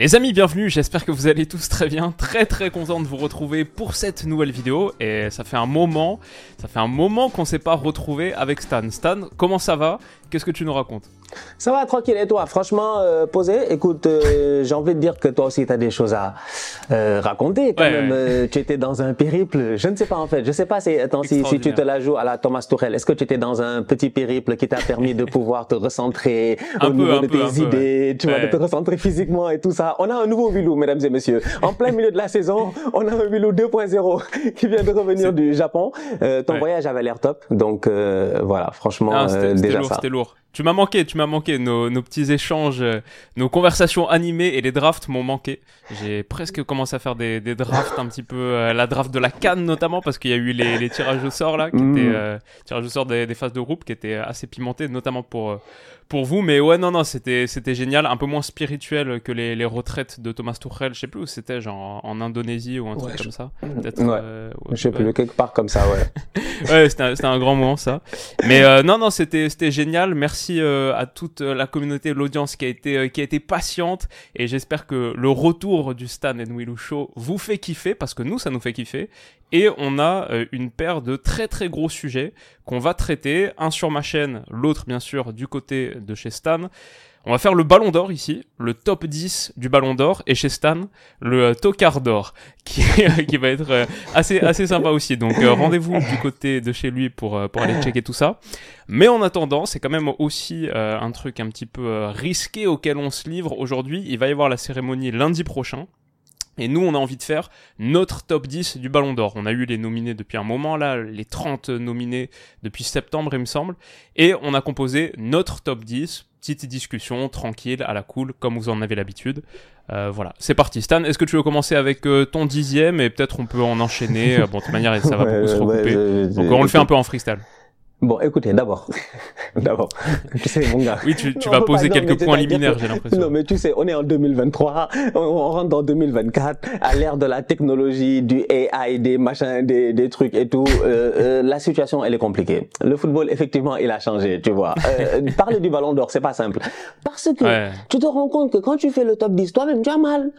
Les amis, bienvenue, j'espère que vous allez tous très bien, très très content de vous retrouver pour cette nouvelle vidéo. Et ça fait un moment, ça fait un moment qu'on s'est pas retrouvé avec Stan. Stan, comment ça va? Qu'est-ce que tu nous racontes? Ça va tranquille et toi? Franchement, euh, posé. Écoute, euh, j'ai envie de dire que toi aussi tu as des choses à euh, raconter. Quand Ouais, même, ouais. Euh, tu étais dans un périple. Je ne sais pas en fait. Je sais pas. C'est attends si, si tu te la joues à la Thomas Tuchel. Est-ce que tu étais dans un petit périple qui t'a permis de pouvoir te recentrer Un au peu, niveau de peu, tes peu, idées, ouais. tu vois, de te recentrer physiquement et tout ça. On a un nouveau Vilou, mesdames et messieurs. En plein milieu de la saison, on a un Vilou 2.0 qui vient de revenir du Japon. Euh, ton voyage avait l'air top. Donc euh, voilà, franchement, Ah, déjà lourd, ça. Lourd. Tu m'as manqué, tu m'as manqué. Nos, nos petits échanges, euh, nos conversations animées et les drafts m'ont manqué. J'ai presque commencé à faire des, des drafts un petit peu, euh, la draft de la Cannes notamment, parce qu'il y a eu les, les tirages au sort là, qui Mm. étaient euh, tirages au sort des, des phases de groupe, qui étaient assez pimentés, notamment pour pour vous. Mais ouais, non, non, c'était c'était génial, un peu moins spirituel que les, les retraites de Thomas Tuchel. Je sais plus où c'était, genre en, Indonésie ou un truc Ouais, comme ça. Peut-être. Ouais. euh, Je sais ouais. plus, quelque part comme ça, ouais. Ouais, c'était un, c'était un grand moment ça. Mais euh, non, non, c'était c'était génial. Merci euh, à toute euh, la communauté, l'audience qui a été euh, qui a été patiente et j'espère que le retour du Stan and Willou Show vous fait kiffer parce que nous ça nous fait kiffer et on a euh, une paire de très très gros sujets qu'on va traiter, un sur ma chaîne, l'autre bien sûr du côté de chez Stan. On va faire le ballon d'or ici, le top 10 du ballon d'or, et chez Stan, le euh, tocard d'or, qui, qui va être euh, assez, assez sympa aussi. Donc euh, rendez-vous du côté de chez lui pour, euh, pour aller checker tout ça. Mais en attendant, c'est quand même aussi euh, un truc un petit peu euh, risqué auquel on se livre aujourd'hui. Il va y avoir la cérémonie lundi prochain. Et nous, on a envie de faire notre top 10 du Ballon d'Or. On a eu les nominés depuis un moment, là, les 30 nominés depuis septembre, il me semble. Et on a composé notre top 10. Petite discussion, tranquille, à la cool, comme vous en avez l'habitude. Euh, voilà, c'est parti. Stan, est-ce que tu veux commencer avec euh, ton dixième? Et peut-être on peut en enchaîner Bon, de toute manière, ça va Ouais, beaucoup se recouper. Donc on le fait un peu en freestyle. Bon, écoutez, d'abord, d'abord, tu sais, mon gars. Oui, tu, tu vas pas- poser non, quelques points liminaires, j'ai l'impression. Non, mais tu sais, on est en 2023, on, on rentre dans 2024, à l'ère de la technologie, du AI, des machins, des, des trucs et tout. euh, euh, la situation, elle est compliquée. Le football, effectivement, il a changé, tu vois. Euh, parler du ballon d'or, c'est pas simple. Parce que Ouais. tu te rends compte que quand tu fais le top 10, toi-même, tu as mal.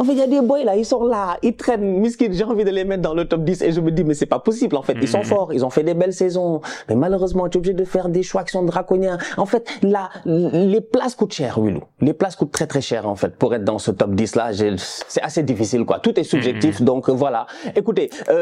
En fait, il y a des boys là, ils sont là, ils traînent, j'ai envie de les mettre dans le top 10 et je me dis, mais c'est pas possible, en fait. Ils sont Mhm. forts, ils ont fait des belles saisons. Mais malheureusement, tu es obligé de faire des choix qui sont draconiens. En fait, là, les places coûtent cher, Willou. Les places coûtent très très cher, en fait, pour être dans ce top 10 là. C'est assez difficile, quoi. Tout est subjectif, donc euh, voilà. Écoutez, euh,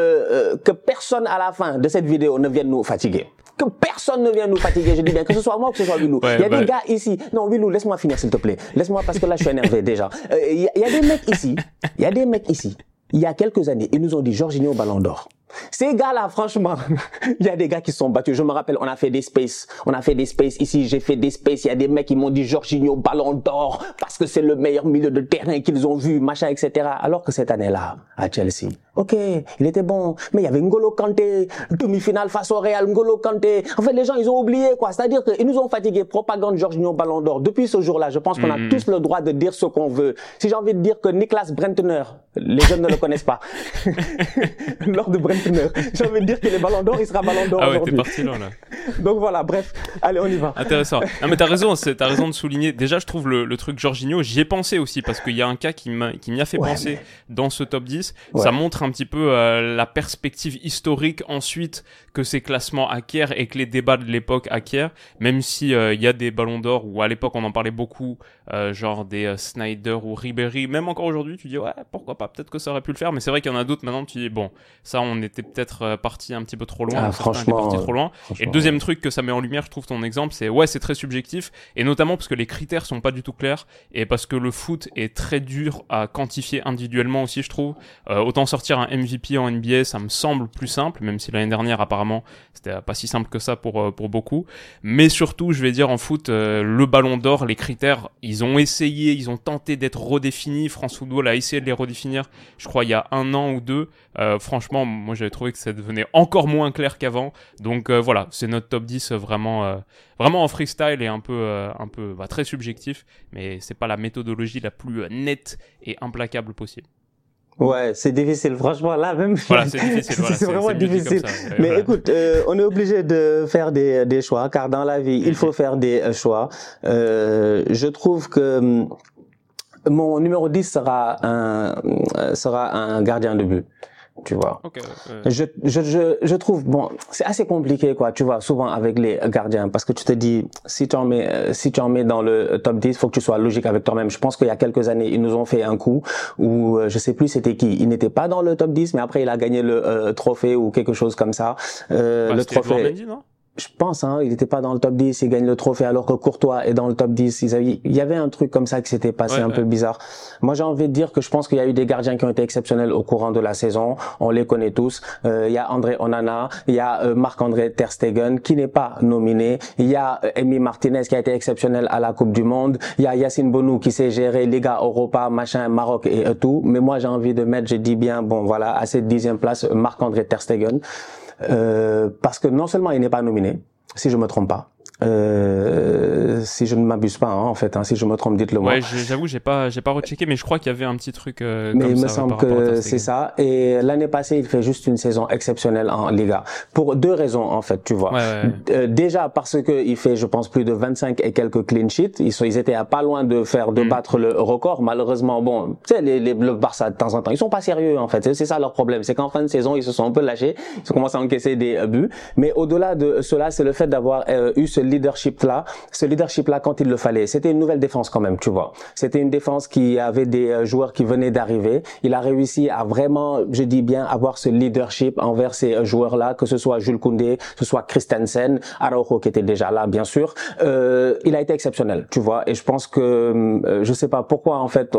euh, que personne à la fin de cette vidéo ne vienne nous fatiguer. Que personne ne vienne nous fatiguer, je dis bien, que ce soit moi ou que ce soit Willou. Ouais, il y a bah- des gars ici. Non, Willou, laisse-moi finir, s'il te plaît. Laisse-moi parce que là, je suis énervé déjà. Euh, Il y, a- il y a des mecs ici. Il y a des mecs ici. Il y a quelques années, ils nous ont dit Jorginho Ballon d'Or. Ces gars-là, franchement, il y a des gars qui sont battus. Je me rappelle, on a fait des spaces. On a fait des spaces ici. J'ai fait des spaces. Il y a des mecs qui m'ont dit Jorginho Ballon d'Or parce que c'est le meilleur milieu de terrain qu'ils ont vu, machin, etc. Alors que cette année-là, à Chelsea, ok, il était bon, mais il y avait N'Golo Kanté, demi-finale face au Real, N'Golo Kanté. En fait, les gens, ils ont oublié, quoi. C'est-à-dire qu'ils nous ont fatigués. Propagande Jorginho Ballon d'Or. Depuis ce jour-là, je pense qu'on a Mhm. tous le droit de dire ce qu'on veut. Si j'ai envie de dire que Niklas Brentner, les jeunes ne le connaissent pas, Lord de Brentner, j'ai envie de dire que les Ballons d'Or, il sera Ballon d'Or Ah ouais, t'es aujourd'hui. parti là, là. Donc voilà, bref, allez, on y va. Intéressant. Non mais t'as raison, t'as raison de souligner. Déjà, je trouve le, le truc Jorginho, j'y ai pensé aussi parce qu'il y a un cas qui m'y a fait Ouais, penser dans ce top 10. Ouais. Ça montre un petit peu euh, la perspective historique ensuite que ces classements acquièrent et que les débats de l'époque acquièrent. Même si euh, il y a des ballons d'or où à l'époque on en parlait beaucoup, euh, genre des euh, Snyder ou Ribéry. Même encore aujourd'hui, tu dis ouais pourquoi pas, peut-être que ça aurait pu le faire. Mais c'est vrai qu'il y en a d'autres maintenant. Tu dis bon, ça on est était peut-être parti un petit peu trop loin. Ah, franchement, trop loin. Et le deuxième truc que ça met en lumière, je trouve ton exemple, c'est ouais, c'est très subjectif et notamment parce que les critères sont pas du tout clairs et parce que le foot est très dur à quantifier individuellement aussi, je trouve. autant sortir un MVP en NBA, ça me semble plus simple, même si l'année dernière apparemment c'était pas si simple que ça pour pour beaucoup. Mais surtout, je vais dire en foot, le Ballon d'Or, les critères, ils ont essayé, ils ont tenté d'être redéfinis. France Football a essayé de les redéfinir, je crois, il y a un an ou deux. Euh, franchement, moi j'avais trouvé que ça devenait encore moins clair qu'avant. Donc euh, voilà, c'est notre top 10 vraiment, euh, vraiment en freestyle et un peu, un peu bah, très subjectif. Mais c'est pas la méthodologie la plus nette et implacable possible. Ouais, c'est difficile. Franchement, là même. Voilà, c'est difficile. c'est vraiment difficile. Mais écoute, on est obligé de faire des, des choix, car dans la vie, il faut faire des choix. je trouve que hum, mon numéro 10 sera un, sera un gardien de but tu vois. Je, je, je, je, trouve, bon, c'est assez compliqué, quoi, tu vois, souvent avec les gardiens, parce que tu te dis, si tu en mets, euh, si tu en mets dans le top 10, faut que tu sois logique avec toi-même. Je pense qu'il y a quelques années, ils nous ont fait un coup où, euh, je sais plus c'était qui, il n'était pas dans le top 10, mais après il a gagné le euh, trophée ou quelque chose comme ça. Euh, bah, le trophée je pense, hein, il n'était pas dans le top 10, il gagne le trophée alors que Courtois est dans le top 10. il y avait un truc comme ça qui s'était passé un peu bizarre. Moi, j'ai envie de dire que je pense qu'il y a eu des gardiens qui ont été exceptionnels au courant de la saison. On les connaît tous. Euh, il y a André Onana, il y a euh, Marc-André Ter Stegen qui n'est pas nominé. Il y a euh, Emi Martinez qui a été exceptionnel à la Coupe du Monde. Il y a Yacine Bonou qui s'est géré Liga Europa, machin, Maroc et tout. Mais moi, j'ai envie de mettre, je dis bien, bon voilà, à cette dixième place, Marc-André Ter Stegen. Euh, parce que non seulement il n'est pas nominé, si je me trompe pas, euh, si je ne m'abuse pas, hein, en fait, hein, si je me trompe, dites-le moi. Ouais, j'avoue, j'ai pas, j'ai pas rechecké, mais je crois qu'il y avait un petit truc. Euh, mais il me semble que c'est ça. Et l'année passée, il fait juste une saison exceptionnelle en Liga pour deux raisons en fait, tu vois. Euh, déjà parce que il fait, je pense, plus de 25 et quelques clean sheets. Ils sont, ils étaient à pas loin de faire, de mm. battre le record. Malheureusement, bon, tu sais, les, les, le Barça de temps en temps, ils sont pas sérieux en fait. C'est ça leur problème, c'est qu'en fin de saison, ils se sont un peu lâchés, ils ont commencé à encaisser des buts. Mais au-delà de cela, c'est le fait d'avoir eu ce leadership là ce leadership-là quand il le fallait. C'était une nouvelle défense quand même, tu vois. C'était une défense qui avait des euh, joueurs qui venaient d'arriver. Il a réussi à vraiment, je dis bien, avoir ce leadership envers ces euh, joueurs-là, que ce soit Jules Koundé, que ce soit Christensen, Araujo qui était déjà là, bien sûr. Euh, il a été exceptionnel, tu vois. Et je pense que, euh, je sais pas pourquoi en fait,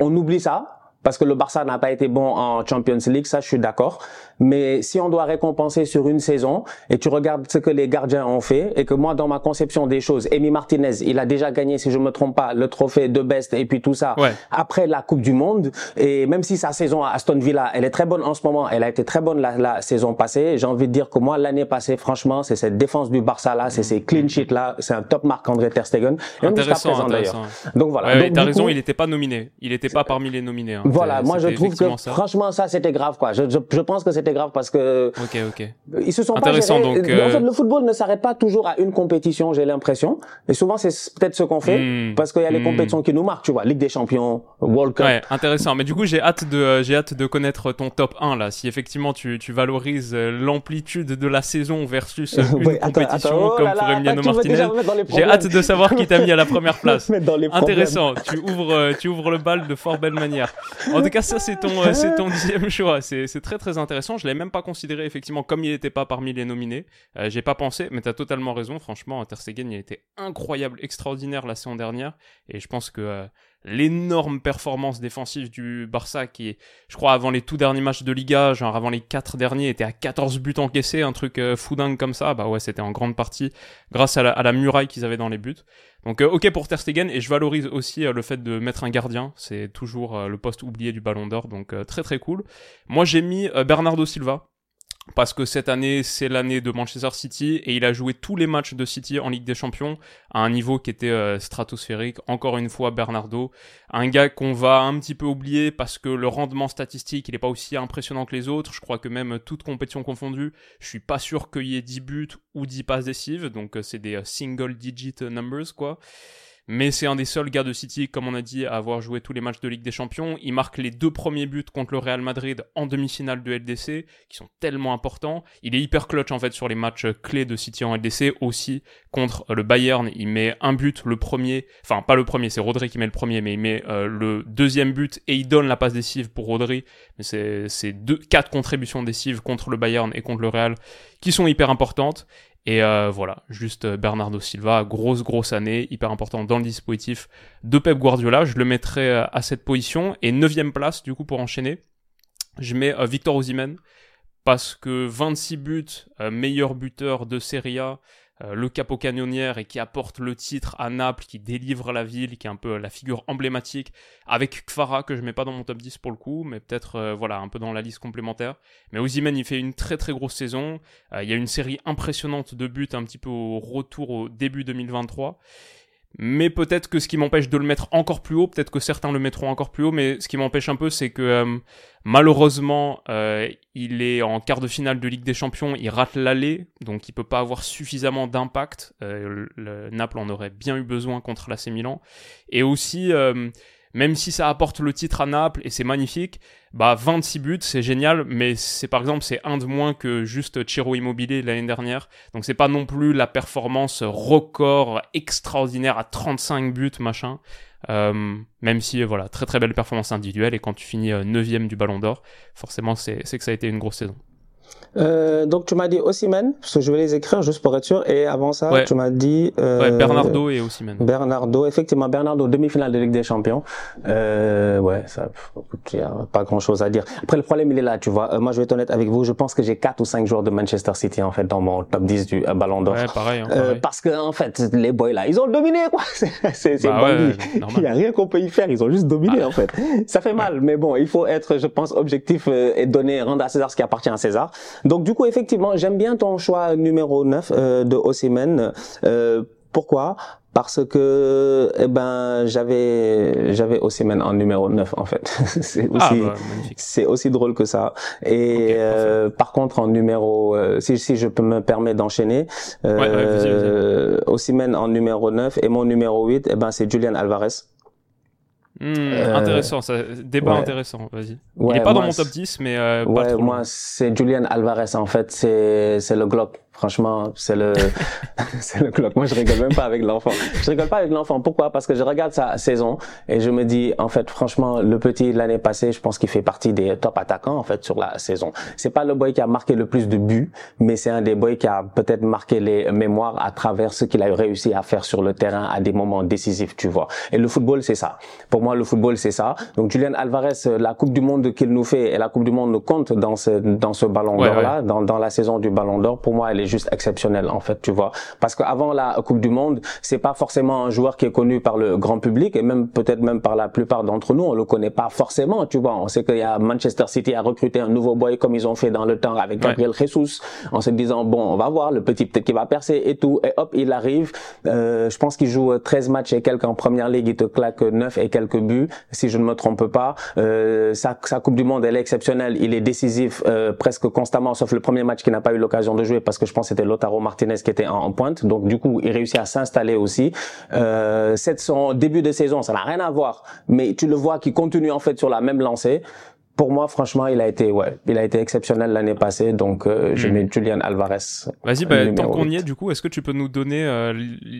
on oublie ça parce que le Barça n'a pas été bon en Champions League, ça je suis d'accord. Mais si on doit récompenser sur une saison et tu regardes ce que les gardiens ont fait et que moi dans ma conception des choses, Emi Martinez, il a déjà gagné si je me trompe pas le trophée de best et puis tout ça après la Coupe du Monde et même si sa saison à Aston Villa, elle est très bonne en ce moment, elle a été très bonne la, la saison passée, j'ai envie de dire que moi l'année passée franchement, c'est cette défense du Barça là, c'est ces clean sheets là, c'est un top marque André ter Stegen et intéressant, intéressant. Donc voilà. Ouais, t'as raison, il n'était pas nominé. Il n'était pas parmi les nominés. Hein. Voilà, moi je trouve que franchement ça c'était grave quoi. Je, je, je pense que c'était grave parce que ok ok ils se sont Intéressant, pas donc en euh, fait le football ne s'arrête pas toujours à une compétition j'ai l'impression et souvent c'est peut-être ce qu'on fait Hmm. parce qu'il y a les Hmm. compétitions qui nous marquent tu vois Ligue des Champions World Cup Ouais, intéressant. Mais du coup, j'ai hâte de, euh, j'ai hâte de connaître ton top 1 là. Si effectivement tu, tu valorises euh, l'amplitude de la saison versus une Ouais, attends, compétition attends, oh comme là pour là, Emiliano attends, tu veux déjà Martinez, j'ai hâte de savoir qui t'a mis à la première place. Intéressant. Tu ouvres, tu ouvres le bal de fort belle manière. En tout cas, ça c'est ton, euh, dixième choix. C'est, très très intéressant. Je l'ai même pas considéré effectivement comme il n'était pas parmi les nominés. Euh, j'ai pas pensé, mais t'as totalement raison. Franchement, Ter Stegen, il a été incroyable, extraordinaire la saison dernière, et je pense que euh, l'énorme performance défensive du Barça qui, je crois, avant les tout derniers matchs de Liga, genre avant les quatre derniers, était à 14 buts encaissés, un truc euh, fou dingue comme ça. Bah ouais, c'était en grande partie grâce à la, muraille qu'ils avaient dans les buts. Donc euh, ok pour Ter Stegen et je valorise aussi euh, le fait de mettre un gardien, c'est toujours euh, le poste oublié du Ballon d'Or, donc euh, très très cool. Moi j'ai mis Bernardo Silva parce que cette année c'est l'année de Manchester City et il a joué tous les matchs de City en Ligue des Champions à un niveau qui était euh, stratosphérique. Encore une fois Bernardo, un gars qu'on va un petit peu oublier parce que le rendement statistique il est pas aussi impressionnant que les autres. Je crois que même toute compétition confondue, je suis pas sûr qu'il y ait 10 buts ou 10 passes décisives, donc euh, c'est des euh, single digit numbers quoi. Mais c'est un des seuls gars de City, comme on a dit, à avoir joué tous les matchs de Ligue des Champions. Il marque les deux premiers buts contre le Real Madrid en demi-finale de LDC, qui sont tellement importants. Il est hyper clutch en fait sur les matchs clés de City en LDC, aussi contre le Bayern. Il met un but, le premier, enfin pas le premier, c'est Rodri qui met le premier, mais il met euh, le deuxième but et il donne la passe décisive pour Rodri. Mais c'est deux, quatre contributions décisives contre le Bayern et contre le Real qui sont hyper importantes. Et euh, voilà, juste euh, Bernardo Silva, grosse grosse année, hyper important dans le dispositif de Pep Guardiola. Je le mettrai euh, à cette position. Et neuvième place, du coup, pour enchaîner, je mets Victor Osimhen parce que 26 buts, meilleur buteur de Serie A, euh, le capo canonnière et qui apporte le titre à Naples, qui délivre la ville, qui est un peu la figure emblématique, avec Kfara que je mets pas dans mon top 10 pour le coup, mais peut-être euh, voilà un peu dans la liste complémentaire. Mais Ozymen il fait une très très grosse saison. Euh, il y a une série impressionnante de buts un petit peu au retour au début 2023 mais peut-être que ce qui m'empêche de le mettre encore plus haut, peut-être que certains le mettront encore plus haut, mais ce qui m'empêche un peu, c'est que euh, malheureusement, euh, il est en quart de finale de Ligue des Champions, il rate l'aller, donc il peut pas avoir suffisamment d'impact. Euh, le Naples en aurait bien eu besoin contre l'AC Milan, et aussi même si ça apporte le titre à Naples et c'est magnifique, bah 26 buts, c'est génial, mais c'est par exemple c'est un de moins que juste Chiro Immobilier l'année dernière. Donc c'est pas non plus la performance record extraordinaire à 35 buts machin. Euh, même si voilà très très belle performance individuelle et quand tu finis 9 euh, du Ballon d'Or, forcément c'est que ça a été une grosse saison. Euh, donc tu m'as dit Ossimène, parce que je vais les écrire juste pour être sûr. Et avant ça, tu m'as dit euh, ouais, Bernardo et Ossimène. Bernardo, effectivement, Bernardo demi-finale de Ligue des Champions. Euh, ouais, ça, il y a pas grand-chose à dire. Après le problème il est là, tu vois. Euh, moi je vais être honnête avec vous, je pense que j'ai quatre ou cinq joueurs de Manchester City en fait dans mon top 10 du euh, Ballon d'Or. Ouais, pareil, hein, pareil. parce que en fait les boys là, ils ont dominé quoi. C'est bah ouais, il y a rien qu'on peut y faire, ils ont juste dominé ah. en fait. Ça fait mal, mais bon, il faut être, je pense, objectif et donner rendre à César ce qui appartient à César. Donc du coup, effectivement, j'aime bien ton choix numéro 9 euh, de Osimhen. Euh, pourquoi? Parce que eh ben j'avais j'avais Osimhen en numéro 9 en fait. C'est ah, aussi bah, c'est aussi drôle que ça. Et euh, par contre en numéro euh, si si je peux me permettre d'enchaîner euh, ouais, en numéro 9 et mon numéro 8 eh ben c'est Julian Alvarez Euh, intéressant, ça, débat intéressant, vas-y. il est pas dans mon top 10, mais euh, ouais, moi c'est Julian Alvarez en fait, c'est c'est le Glock. Franchement, c'est le, c'est le clock. Moi, je rigole même pas avec l'enfant. Je rigole pas avec l'enfant. Pourquoi? Parce que je regarde sa saison et je me dis, en fait, franchement, le petit l'année passée, je pense qu'il fait partie des top attaquants, en fait, sur la saison. C'est pas le boy qui a marqué le plus de buts, mais c'est un des boys qui a peut-être marqué les mémoires à travers ce qu'il a réussi à faire sur le terrain à des moments décisifs, tu vois. Et le football, c'est ça. Pour moi, le football, c'est ça. Donc, Julian Alvarez, la Coupe du Monde qu'il nous fait et la Coupe du Monde nous compte dans ce, dans ce ballon d'or-là, dans, dans la saison du ballon d'or. Pour moi, elle est juste exceptionnel en fait, tu vois. Parce qu'avant la Coupe du Monde, c'est pas forcément un joueur qui est connu par le grand public et même peut-être même par la plupart d'entre nous, on le connaît pas forcément, tu vois. On sait qu'il y a Manchester City a recruté un nouveau boy comme ils ont fait dans le temps avec Gabriel Jesus, en se disant bon, on va voir le petit peut-être qui va percer et tout et hop, il arrive. Euh, je pense qu'il joue 13 matchs et quelques en première ligue, il te claque 9 et quelques buts si je ne me trompe pas. Euh, sa, sa Coupe du Monde, elle est exceptionnelle, il est décisif euh, presque constamment sauf le premier match qu'il n'a pas eu l'occasion de jouer parce que je pense que c'était Lotaro Martinez qui était en, pointe. Donc du coup, il réussit à s'installer aussi. Euh, cette son début de saison, ça n'a rien à voir, mais tu le vois qui continue en fait sur la même lancée pour moi, franchement, il a été, ouais, il a été exceptionnel l'année passée, donc euh, je hmm. mets Julian Alvarez. Vas-y, bah, tant qu'on y est, du coup, est-ce que tu peux nous donner euh,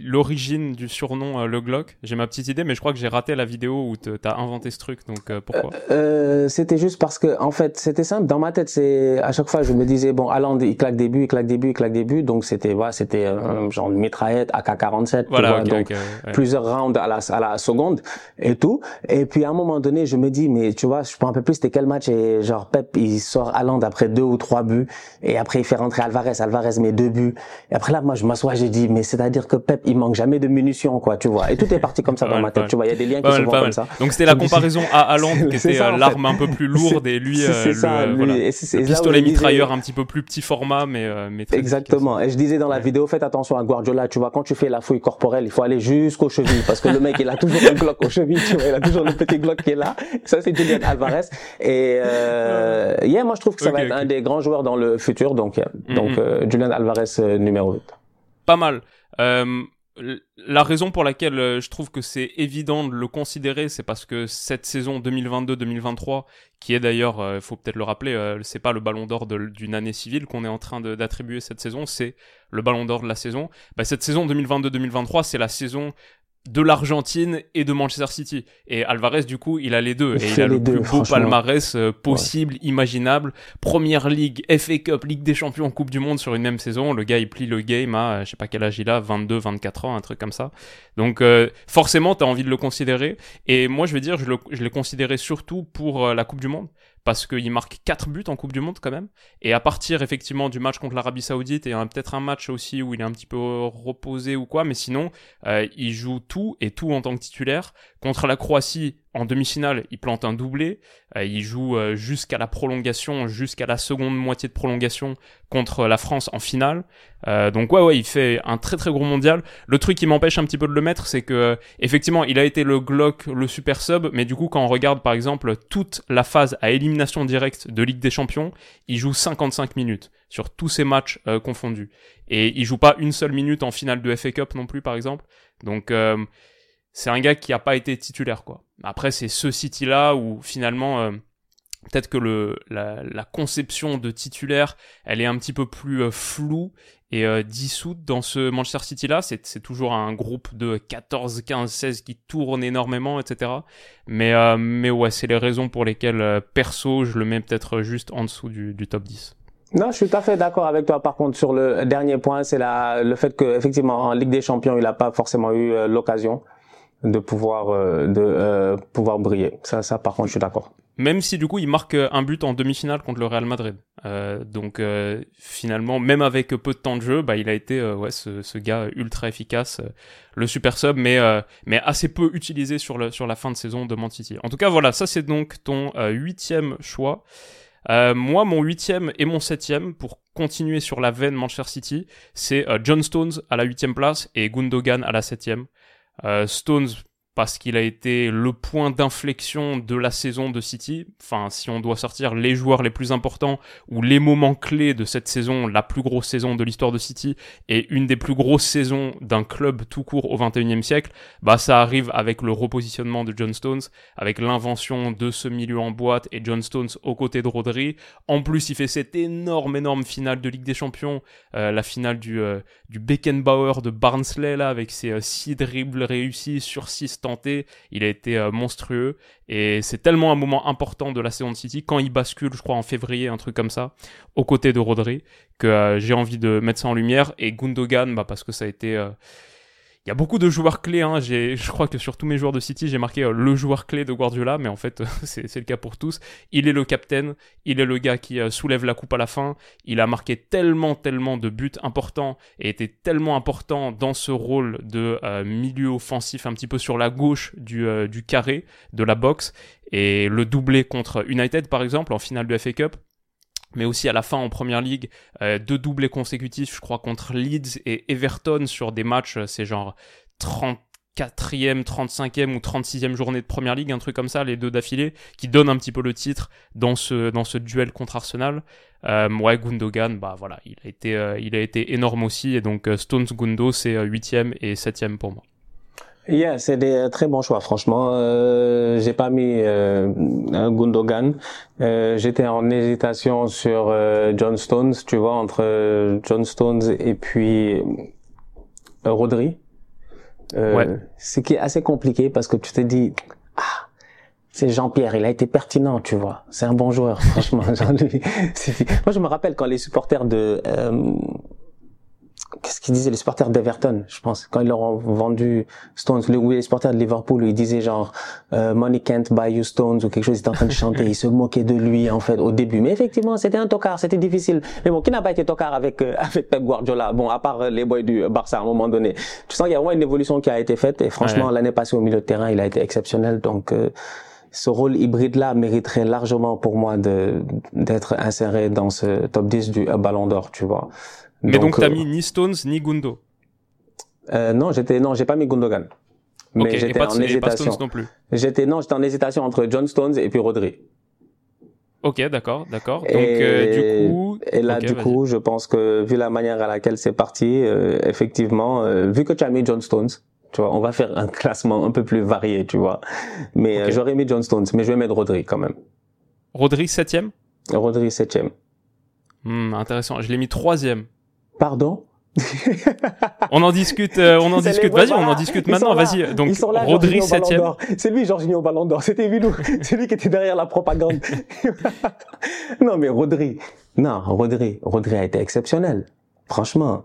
l'origine du surnom euh, Le Glock? J'ai ma petite idée, mais je crois que j'ai raté la vidéo où t'as inventé ce truc, donc pourquoi? C'était juste parce que, en fait, c'était simple. Dans ma tête, c'est à chaque fois, je me disais, bon, Allende, il claque des buts, il claque des buts, il claque des buts, donc c'était, voilà, c'était genre une mitraillette AK-47, voilà, donc plusieurs rounds à la, à la seconde et tout. Et puis à un moment donné, je me dis, mais tu vois, je me rappelle plus c'était quel match et genre Pep il sort Haaland après deux ou trois buts et après il fait rentrer Alvarez, Alvarez met deux buts. Et après là moi je m'assois j'ai dit mais c'est-à-dire que Pep il manque jamais de munitions quoi tu vois. Et tout est parti comme ça dans ma tête tu vois. Il y a des liens qui sont comme ça. Donc c'était la comparaison à Haaland qui était euh, l'arme un peu plus lourde et lui, le, le pistolet mitrailleur un petit peu plus petit format mais, euh, mais exactement. Et je disais dans la vidéo faites attention à Guardiola tu vois quand tu fais la fouille corporelle il faut aller jusqu'aux chevilles parce que le mec il a toujours un Glock aux chevilles tu vois il a toujours le petit Glock qui est là. Ça c'est Julian Alvarez. Et euh, yeah, moi je trouve que ça va être un des grands joueurs dans le futur. Donc, mm-hmm. donc euh, Julian Alvarez euh, numéro 8. Pas mal. Euh, la raison pour laquelle euh, je trouve que c'est évident de le considérer, c'est parce que cette saison 2022-2023, qui est d'ailleurs, il euh, faut peut-être le rappeler, euh, c'est pas le Ballon d'Or d'une année civile qu'on est en train d'attribuer cette saison, c'est le Ballon d'Or de la saison. Bah, cette saison 2022-2023, c'est la saison de l'Argentine et de Manchester City. Et Alvarez, du coup, il a les deux. et il a le plus beau palmarès euh, possible, imaginable. Première Ligue, FA Cup, Ligue des Champions, Coupe du Monde sur une même saison. Le gars, il plie le game à, je sais pas quel âge il a, 22, 24 ans, un truc comme ça. Donc, euh, forcément, t'as envie de le considérer. Et moi, je veux dire, je l'ai considéré surtout pour euh, la Coupe du Monde parce qu'il marque 4 buts en Coupe du Monde quand même. Et à partir effectivement du match contre l'Arabie Saoudite et peut-être un match aussi où il est un petit peu reposé ou quoi, mais sinon euh, il joue tout et tout en tant que titulaire. Contre la Croatie, en demi-finale, il plante un doublé. Euh, il joue euh, jusqu'à la prolongation, jusqu'à la seconde moitié de prolongation contre la France en finale. Euh, donc ouais, ouais, il fait un très très gros mondial. Le truc qui m'empêche un petit peu de le mettre, c'est que effectivement, il a été le Glock, le super sub, mais du coup, quand on regarde par exemple toute la phase à élimination directe de Ligue des Champions, il joue 55 minutes sur tous ses matchs confondus. Et il joue pas une seule minute en finale de FA Cup non plus, par exemple. Donc c'est un gars qui a pas été titulaire quoi. Après c'est ce City là où finalement euh, peut-être que le la, la, conception de titulaire elle est un petit peu plus euh, floue et euh, dissoute dans ce Manchester City là c'est c'est toujours un groupe de 14 15 16 qui tourne énormément etc mais mais ouais c'est les raisons pour lesquelles perso je le mets peut-être juste en dessous du, du top 10 non, je suis tout à fait d'accord avec toi. Par contre, sur le dernier point, c'est la, le fait que effectivement en Ligue des Champions, il n'a pas forcément eu l'occasion de pouvoir euh, de euh, pouvoir briller. Ça, ça, par contre, je suis d'accord. Même si du coup, il marque euh, un but en demi-finale contre le Real Madrid. donc finalement, même avec peu de temps de jeu, bah, il a été ouais ce, ce, gars ultra efficace, le super sub, mais mais assez peu utilisé sur le sur la fin de saison de Man City. En tout cas, voilà, ça c'est donc ton huitième choix. moi, mon huitième et mon septième, pour continuer sur la veine Manchester City, c'est John Stones à la huitième place et Gundogan à la septième. Euh, Stones parce qu'il a été le point d'inflexion de la saison de City. Enfin, si on doit sortir les joueurs les plus importants ou les moments clés de cette saison, la plus grosse saison de l'histoire de City et une des plus grosses saisons d'un club tout court au 21e siècle, bah ça arrive avec le repositionnement de John Stones, avec l'invention de ce milieu en boîte et John Stones aux côtés de Rodri. En plus, il fait cette énorme, énorme finale de Ligue des Champions, euh, la finale du, euh, du Beckenbauer de Barnsley là, avec ses 6 euh, dribbles réussis sur 6 tenté, il a été euh, monstrueux. Et c'est tellement un moment important de la saison de City quand il bascule, je crois en février, un truc comme ça, aux côtés de Rodri, que euh, j'ai envie de mettre ça en lumière. Et Gundogan, bah parce que ça a été euh, il y a beaucoup de joueurs clés. Hein. Je crois que sur tous mes joueurs de City, j'ai marqué euh, le joueur clé de Guardiola, mais en fait, c'est, c'est le cas pour tous. Il est le capitaine, il est le gars qui euh, soulève la coupe à la fin. Il a marqué tellement, tellement de buts importants et était tellement important dans ce rôle de euh, milieu offensif, un petit peu sur la gauche du, du carré de la boxe. Et le doublé contre United, par exemple, en finale de FA Cup, mais aussi à la fin en première ligue, euh, deux doublés consécutifs, je crois, contre Leeds et Everton sur des matchs, euh, c'est genre 34e, 35e ou 36e journée de première ligue, un truc comme ça, les deux d'affilée, qui donnent un petit peu le titre dans ce, dans ce duel contre Arsenal. Euh, ouais, Gundogan, bah voilà, il a été, il a été énorme aussi, et donc Stones Gundo, c'est 8e et 7e pour moi. Yeah, c'est des très bons choix, franchement. Euh, j'ai pas mis euh, un Gundogan. Euh, J'étais en hésitation sur euh, John Stones, tu vois, entre euh, John Stones et puis euh, Rodri. Ouais. Ce qui est assez compliqué parce que tu te dis, ah, c'est Jean-Pierre, il a été pertinent, tu vois. C'est un bon joueur, franchement. Moi, je me rappelle quand les supporters de qu'est-ce qu'ils disaient les supporters d'Everton, je pense, quand ils leur ont vendu Stones, le, ou les supporters de Liverpool, ils disaient genre euh, Money can't buy you Stones ou quelque chose, ils étaient en train de chanter, ils se moquaient de lui en fait au début. Mais effectivement, c'était un tocard, c'était difficile. Mais bon, qui n'a pas été tocard avec euh, avec Pep Guardiola? Bon, à part euh, les boys du Barça à un moment donné. Tu sens qu'il y a vraiment une évolution qui a été faite et franchement, l'année passée au milieu de terrain, il a été exceptionnel. Donc ce rôle hybride-là mériterait largement pour moi de d'être inséré dans ce top 10 du Ballon d'Or, tu vois. Mais donc, t'as euh, mis ni Stones ni Gundo. Euh, non, j'étais non, j'ai pas mis Gundogan. Mais j'étais en hésitation. non plus. J'étais non, j'étais en hésitation entre John Stones et puis Rodri. Ok, d'accord, d'accord. Donc du coup, et là du coup, je pense que vu la manière à laquelle c'est parti, effectivement, vu que tu as mis John Stones, tu vois, on va faire un classement un peu plus varié, tu vois. Mais j'aurais mis John Stones, mais je vais mettre Rodri quand même. Rodri septième? Rodri septième. Hmm, intéressant. Je l'ai mis troisième. Pardon on en discute, euh, on en discute. Vas-y, on en discute maintenant. Vas-y. Donc, Rodri septième. C'est lui, Jorginho Ballon d'Or. C'était Vilou. C'est lui qui était derrière la propagande. non, mais Rodri. Non, Rodri. Rodri a été exceptionnel. Franchement.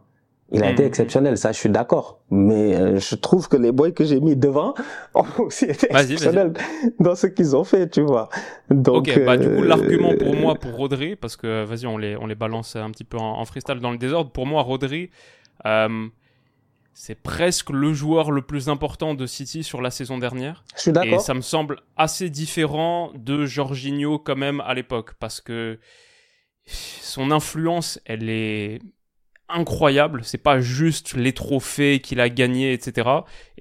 Il a été hmm. exceptionnel, ça je suis d'accord. Mais euh, je trouve que les boys que j'ai mis devant ont aussi été exceptionnels dans ce qu'ils ont fait, tu vois. Donc, ok, bah du coup l'argument pour moi pour Rodri, parce que vas-y on les on les balance un petit peu en, freestyle dans le désordre. Pour moi Rodri, euh, c'est presque le joueur le plus important de City sur la saison dernière. Je suis d'accord. Et ça me semble assez différent de Jorginho quand même à l'époque, parce que son influence, elle est incroyable. C'est pas juste les trophées qu'il a gagnés, etc.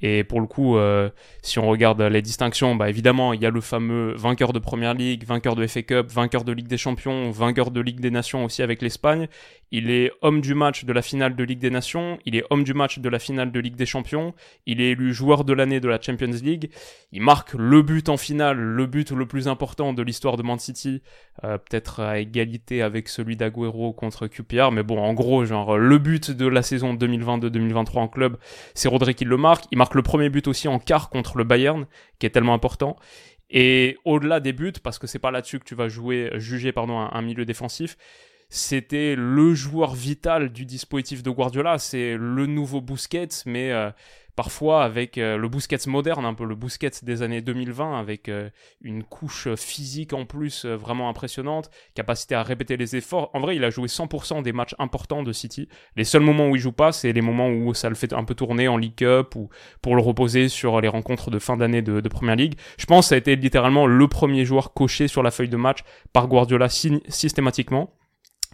Et pour le coup, euh, si on regarde les distinctions, bah évidemment, il y a le fameux vainqueur de Première Ligue, vainqueur de FA Cup, vainqueur de Ligue des Champions, vainqueur de Ligue des Nations aussi avec l'Espagne. Il est homme du match de la finale de Ligue des Nations, il est homme du match de la finale de Ligue des Champions, il est élu joueur de l'année de la Champions League. Il marque le but en finale, le but le plus important de l'histoire de Man City, euh, peut-être à égalité avec celui d'Aguero contre QPR, mais bon, en gros, genre le but de la saison 2022-2023 en club, c'est Rodri qui le marque. Il marque le premier but aussi en quart contre le Bayern, qui est tellement important. Et au-delà des buts, parce que c'est pas là-dessus que tu vas jouer, juger pardon, un, milieu défensif, c'était le joueur vital du dispositif de Guardiola. C'est le nouveau Busquets, mais euh, parfois avec euh, le Busquets moderne, un peu le Busquets des années 2020, avec euh, une couche physique en plus euh, vraiment impressionnante, capacité à répéter les efforts. En vrai, il a joué 100% des matchs importants de City. Les seuls moments où il joue pas, c'est les moments où ça le fait un peu tourner en League Cup ou pour le reposer sur les rencontres de fin d'année de, de Première Ligue. Je pense que ça a été littéralement le premier joueur coché sur la feuille de match par Guardiola systématiquement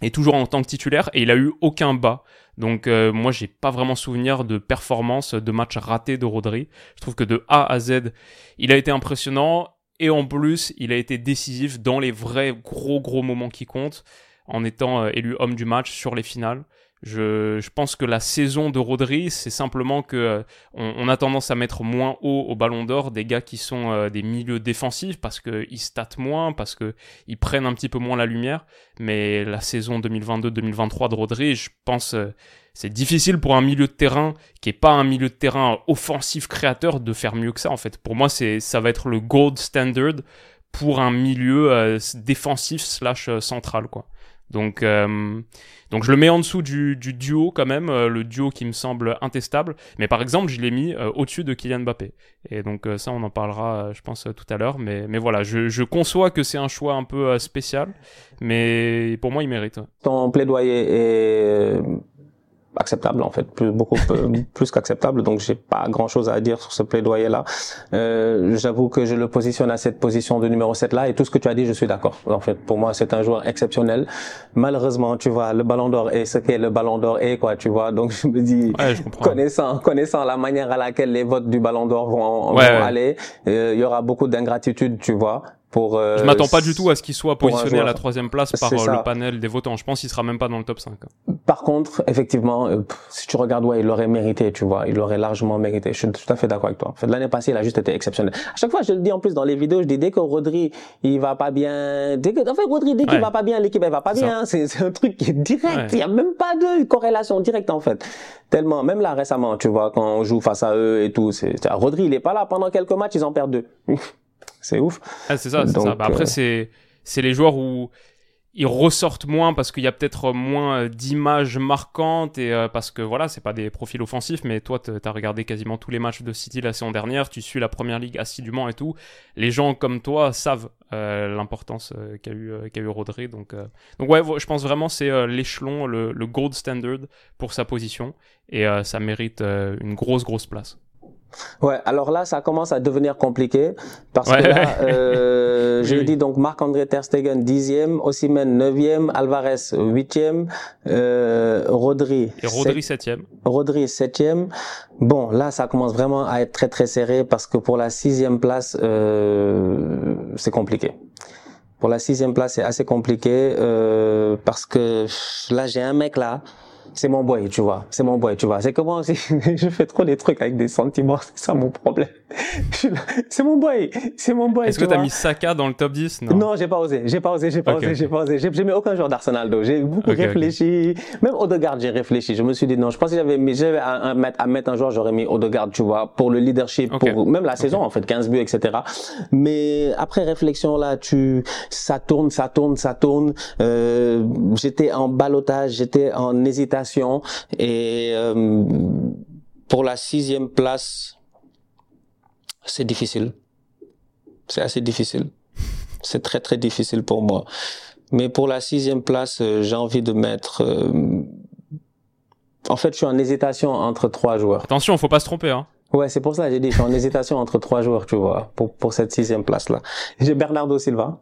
et toujours en tant que titulaire et il a eu aucun bas. Donc euh, moi j'ai pas vraiment souvenir de performance de match raté de Rodri. Je trouve que de A à Z, il a été impressionnant et en plus, il a été décisif dans les vrais gros gros moments qui comptent en étant euh, élu homme du match sur les finales. Je, je, pense que la saison de Rodri, c'est simplement que euh, on, a tendance à mettre moins haut au Ballon d'Or des gars qui sont euh, des milieux défensifs parce qu'ils statent moins, parce que ils prennent un petit peu moins la lumière. Mais la saison 2022-2023 de Rodri, je pense euh, c'est difficile pour un milieu de terrain qui est pas un milieu de terrain offensif créateur de faire mieux que ça en fait. Pour moi, c'est ça va être le gold standard pour un milieu défensif slash central quoi. Donc, euh, donc je le mets en dessous du, du duo quand même, euh, le duo qui me semble intestable. Mais par exemple, je l'ai mis euh, au-dessus de Kylian Mbappé. Et donc ça, on en parlera, je pense, tout à l'heure. Mais, mais voilà, je, je conçois que c'est un choix un peu spécial, mais pour moi, il mérite. Ton plaidoyer est acceptable en fait, plus beaucoup plus qu'acceptable. Donc j'ai pas grand chose à dire sur ce plaidoyer là. Euh, J'avoue que je le positionne à cette position de numéro 7 là et tout ce que tu as dit, je suis d'accord. En fait, pour moi, c'est un joueur exceptionnel. Malheureusement, tu vois, le Ballon d'Or est ce qu'est le Ballon d'Or est quoi, tu vois. Donc je me dis, connaissant connaissant la manière à laquelle les votes du Ballon d'Or vont, vont aller, euh, il y aura beaucoup d'ingratitude, tu vois. Pour, euh, je m'attends pas du tout à ce qu'il soit positionné à la troisième place par euh, le panel des votants. Je pense qu'il sera même pas dans le top 5. Par contre, effectivement, euh, si tu regardes, ouais, il l'aurait mérité, tu vois. Il l'aurait largement mérité. Je suis tout à fait d'accord avec toi. En fait, l'année passée, il a juste été exceptionnel. À chaque fois, je le dis en plus dans les vidéos, je dis dès que Rodri, il va pas bien, dès que, en fait, Rodri, dès qu'il va pas bien, l'équipe, elle va pas bien. C'est un truc qui est direct. Il y a même pas de corrélation directe, en fait. Tellement, même là, récemment, tu vois, quand on joue face à eux et tout, c'est, Rodri, il est pas là pendant quelques matchs, ils en perdent deux. c'est ouf. Ah, c'est ça, c'est ça. Bah, après, euh, c'est, c'est les joueurs où ils ressortent moins parce qu'il y a peut-être moins d'images marquantes et euh, parce que voilà, c'est pas des profils offensifs, mais toi, t'as regardé quasiment tous les matchs de City la saison dernière, tu suis la première ligue assidûment et tout. Les gens comme toi savent euh, l'importance qu'a eu, qu'a eu Rodri. Donc, donc ouais, je pense vraiment c'est l'échelon, le, le, gold standard pour sa position et ça mérite une grosse, grosse place. Ouais, alors là, ça commence à devenir compliqué parce que là, euh, j'ai dit donc Marc-André Ter Stegen dixième, Osimhen neuvième, Alvarez huitième, euh, Rodri. Et Rodri septième. Rodri septième. Bon, là, ça commence vraiment à être très très serré parce que pour la sixième place, euh, c'est compliqué Pour la sixième place, c'est assez compliqué euh, parce que là, j'ai un mec là c'est mon boy, tu vois. C'est mon boy, tu vois. C'est que moi aussi, je fais trop des trucs avec des sentiments. C'est ça mon problème. c'est mon boy. C'est mon boy. Est-ce que t'as mis Saka dans le top 10? Non. Non, j'ai pas osé. J'ai pas osé. J'ai pas osé. J'ai pas osé. J'ai mis aucun joueur d'Arsenal, j'ai beaucoup réfléchi. Même Odegaard, j'ai réfléchi. Je me suis dit non. Je pense que j'avais mis, j'avais à, mettre, à mettre un joueur, j'aurais mis Odegaard, tu vois, pour le leadership, pour même la saison, en fait, 15 buts, etc. Mais après réflexion, là, tu, ça tourne, ça tourne, ça tourne. Euh, j'étais en balotage, j'étais en hésitation et euh, pour la sixième place, c'est difficile. C'est assez difficile. C'est très très difficile pour moi. Mais pour la sixième place, euh, j'ai envie de mettre. Euh, en fait, je suis en hésitation entre trois joueurs. Attention, faut pas se tromper, hein. Ouais, c'est pour ça que j'ai dit, je suis en hésitation entre trois joueurs, tu vois, pour pour cette sixième place là. J'ai Bernardo Silva.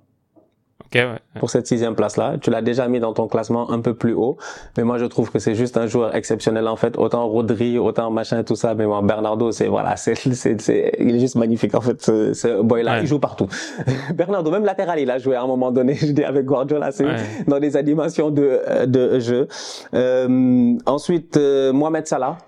Pour cette sixième place-là, tu l'as déjà mis dans ton classement un peu plus haut, mais moi je trouve que c'est juste un joueur exceptionnel en fait. Autant Rodri, autant machin, tout ça, mais moi Bernardo, c'est voilà, c'est c'est c'est il est juste magnifique en fait. Ce, boy-là, il joue partout. Bernardo, même latéral, il a joué à un moment donné. Je dis avec Guardiola, c'est dans des animations de de jeu. Euh, ensuite, euh, Mohamed Salah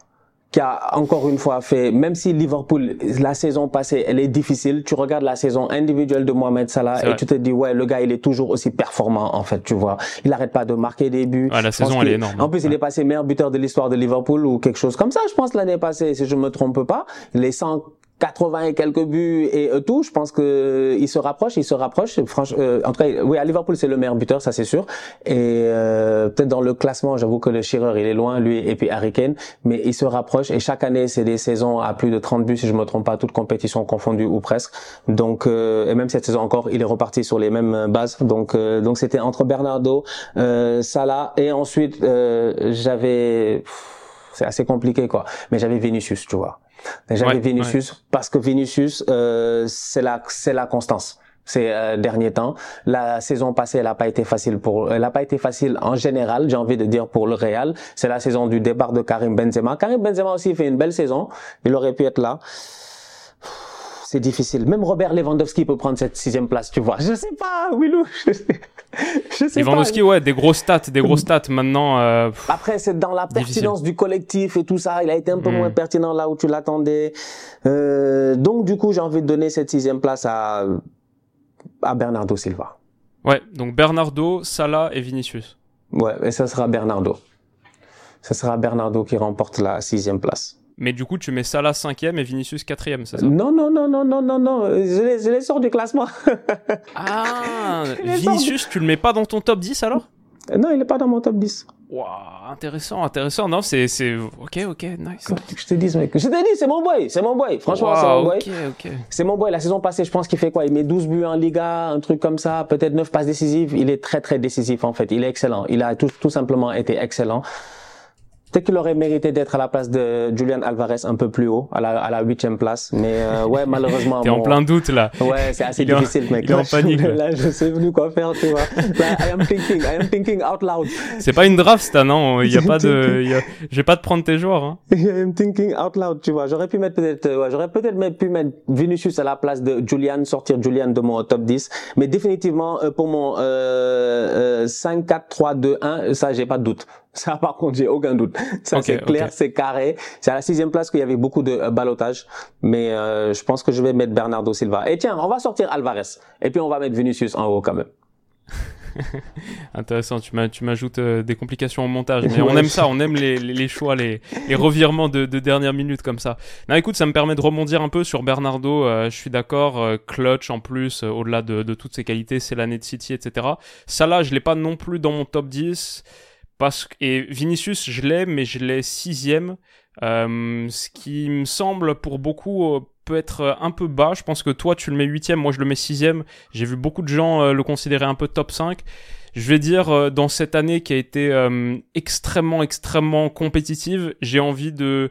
qui a encore une fois fait, même si Liverpool, la saison passée, elle est difficile, tu regardes la saison individuelle de Mohamed Salah et tu te dis, ouais, le gars, il est toujours aussi performant, en fait, tu vois. Il arrête pas de marquer des buts. Ouais, la saison, elle est énorme. En plus, il est passé meilleur buteur de l'histoire de Liverpool ou quelque chose comme ça, je pense, l'année passée, si je me trompe pas. Les 100 80 et quelques buts et euh, tout. Je pense que il se rapproche, il se rapproche. Franchement, euh, en tout cas, oui, à Liverpool c'est le meilleur buteur, ça c'est sûr. Et euh, peut-être dans le classement, j'avoue que le Shearer il est loin, lui et puis Harry Kane, mais il se rapproche. Et chaque année, c'est des saisons à plus de 30 buts, si je me trompe pas, toutes compétitions confondues ou presque. Donc, et même cette saison encore, il est reparti sur les mêmes bases. Donc, donc c'était entre Bernardo, Salah et ensuite j'avais c'est assez compliqué quoi. Mais j'avais Vinicius, tu vois. J'avais Vinicius parce que Vinicius, euh, c'est la, c'est la constance ces euh, derniers temps. La saison passée, elle n'a pas été facile pour, elle n'a pas été facile en général, j'ai envie de dire pour le Real. C'est la saison du départ de Karim Benzema. Karim Benzema aussi fait une belle saison. Il aurait pu être là c'est difficile. Même Robert Lewandowski peut prendre cette sixième place, tu vois. Je sais pas, Willou. Je sais, je sais Lewandowski, ouais, des gros stats, des gros stats maintenant. Euh, Après, c'est dans la pertinence du collectif et tout ça. Il a été un peu hmm. moins pertinent là où tu l'attendais. Euh, donc, du coup, j'ai envie de donner cette sixième place à, à Bernardo Silva. Ouais, donc Bernardo, Salah et Vinicius. Ouais, et ça sera Bernardo. Ce sera Bernardo qui remporte la sixième place. Mais du coup, tu mets Salah cinquième et Vinicius quatrième, c'est ça? Non, non, non, non, non, non, non. Je les, je les sors du classement. ah, Vinicius, tu le mets pas dans ton top 10 alors? Non, il est pas dans mon top 10. Waouh, intéressant, intéressant. Non, c'est, c'est, ok, ok, nice. Je te dis, mec. Je t'ai dit, c'est mon boy, c'est mon boy. Franchement, c'est mon boy. Ok, ok. C'est mon boy. La saison passée, je pense qu'il fait quoi? Il met 12 buts en Liga, un truc comme ça, peut-être 9 passes décisives. Il est très, très décisif, en fait. Il est excellent. Il a tout, tout simplement été excellent. Peut-être qu'il aurait mérité d'être à la place de Julian Alvarez un peu plus haut, à la à la huitième place. Mais euh, ouais, malheureusement. T'es en plein doute là. Ouais, c'est assez difficile, mec. Il est en panique. Là, je sais plus quoi faire, tu vois. Là, I am thinking, I am thinking out loud. C'est pas une draft, ça, non? Il y a pas de, y a... je vais pas te prendre tes joueurs. Hein. I am thinking out loud, tu vois. J'aurais pu mettre peut-être, ouais, j'aurais peut-être pu mettre Vinicius à la place de Julian, sortir Julian de mon top 10. Mais définitivement, euh, pour mon euh, 5, 4, 3, 2, 1, ça, j'ai pas de doute. Ça, par contre, j'ai aucun doute. Ça, c'est clair, c'est carré. C'est à la sixième place qu'il y avait beaucoup de euh, balotage. Mais euh, je pense que je vais mettre Bernardo Silva. Et tiens, on va sortir Alvarez. Et puis, on va mettre Vinicius en haut quand même. Intéressant, tu m'ajoutes euh, des complications au montage, mais on aime ça, on aime les, les, choix, les, les revirements de, de, dernière minute comme ça. Non, écoute, ça me permet de rebondir un peu sur Bernardo. je suis d'accord, clutch en plus, au-delà de, de, toutes ses qualités, c'est l'année de City, etc. Ça là, je l'ai pas non plus dans mon top 10 et Vinicius, je l'ai, mais je l'ai sixième. Euh, ce qui me semble pour beaucoup euh, peut être un peu bas. Je pense que toi tu le mets huitième, moi je le mets sixième. J'ai vu beaucoup de gens euh, le considérer un peu top 5. Je vais dire dans cette année qui a été extrêmement extrêmement compétitive, j'ai envie de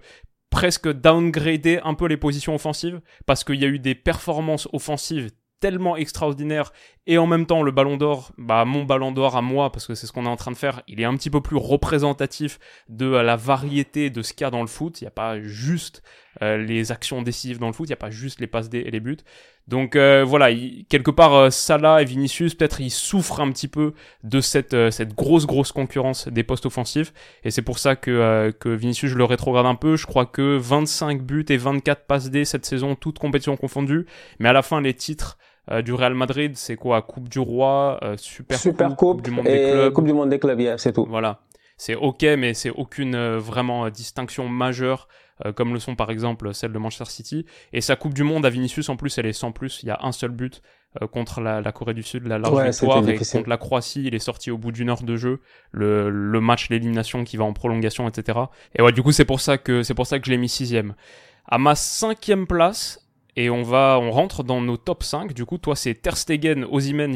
presque downgrader un peu les positions offensives parce qu'il y a eu des performances offensives tellement extraordinaire et en même temps le ballon d'or, bah mon ballon d'or à moi parce que c'est ce qu'on est en train de faire, il est un petit peu plus représentatif de la variété de ce qu'il y a dans le foot, il n'y a pas juste les actions décisives dans le foot. Il n'y a pas juste les passes et les buts. Donc voilà, quelque part Salah et Vinicius peut-être ils souffrent un petit peu de cette cette grosse grosse concurrence des postes offensifs et c'est pour ça que que Vinicius je le rétrograde un peu. Je crois que 25 buts et 24 passes D cette saison, toutes compétitions confondues. Mais à la fin les titres euh, du Real Madrid, c'est quoi? Coupe du Roi, euh, Super, Super coupe, du Monde des clubs. Coupe du Monde des clubs, c'est tout. Voilà. C'est ok, mais c'est aucune euh, vraiment distinction majeure, comme le sont par exemple celle de Manchester City. Et sa Coupe du Monde à Vinicius, en plus, elle est sans plus. Il y a un seul but contre la, Corée du Sud, la large victoire, et contre la Croatie, il est sorti au bout d'une heure de jeu. Le, le match, l'élimination qui va en prolongation, etc. Et ouais, du coup, c'est pour ça que c'est pour ça que je l'ai mis sixième. À ma cinquième place, et on va, on rentre dans nos top 5. Du coup, toi, c'est Ter Stegen,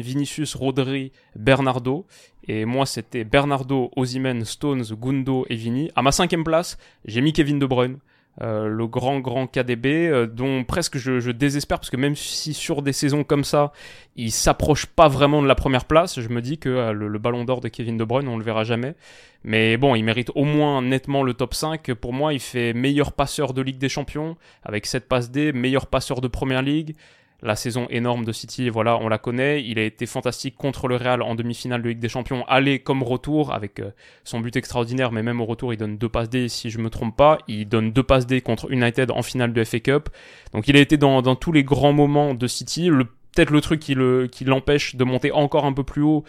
Vinicius, Rodri, Bernardo. Et moi, c'était Bernardo, Ozymen, Stones, Gundo et Vini. À ma cinquième place, j'ai mis Kevin De Bruyne. Euh, le grand grand KDB euh, dont presque je, désespère parce que même si sur des saisons comme ça il s'approche pas vraiment de la première place je me dis que euh, le, ballon d'or de Kevin De Bruyne on le verra jamais. Mais bon il mérite au moins nettement le top 5 pour moi il fait meilleur passeur de Ligue des Champions avec 7 passes D meilleur passeur de Première Ligue la saison énorme de City, voilà, on la connaît. Il a été fantastique contre le Real en demi-finale de Ligue des Champions, aller comme retour avec euh, son but extraordinaire, mais même au retour, il donne deux passes D si je me trompe pas. Il donne deux passes D contre United en finale de FA Cup. Donc il a été dans, tous les grands moments de City. Le, peut-être le truc qui le qui l'empêche de monter encore un peu plus haut,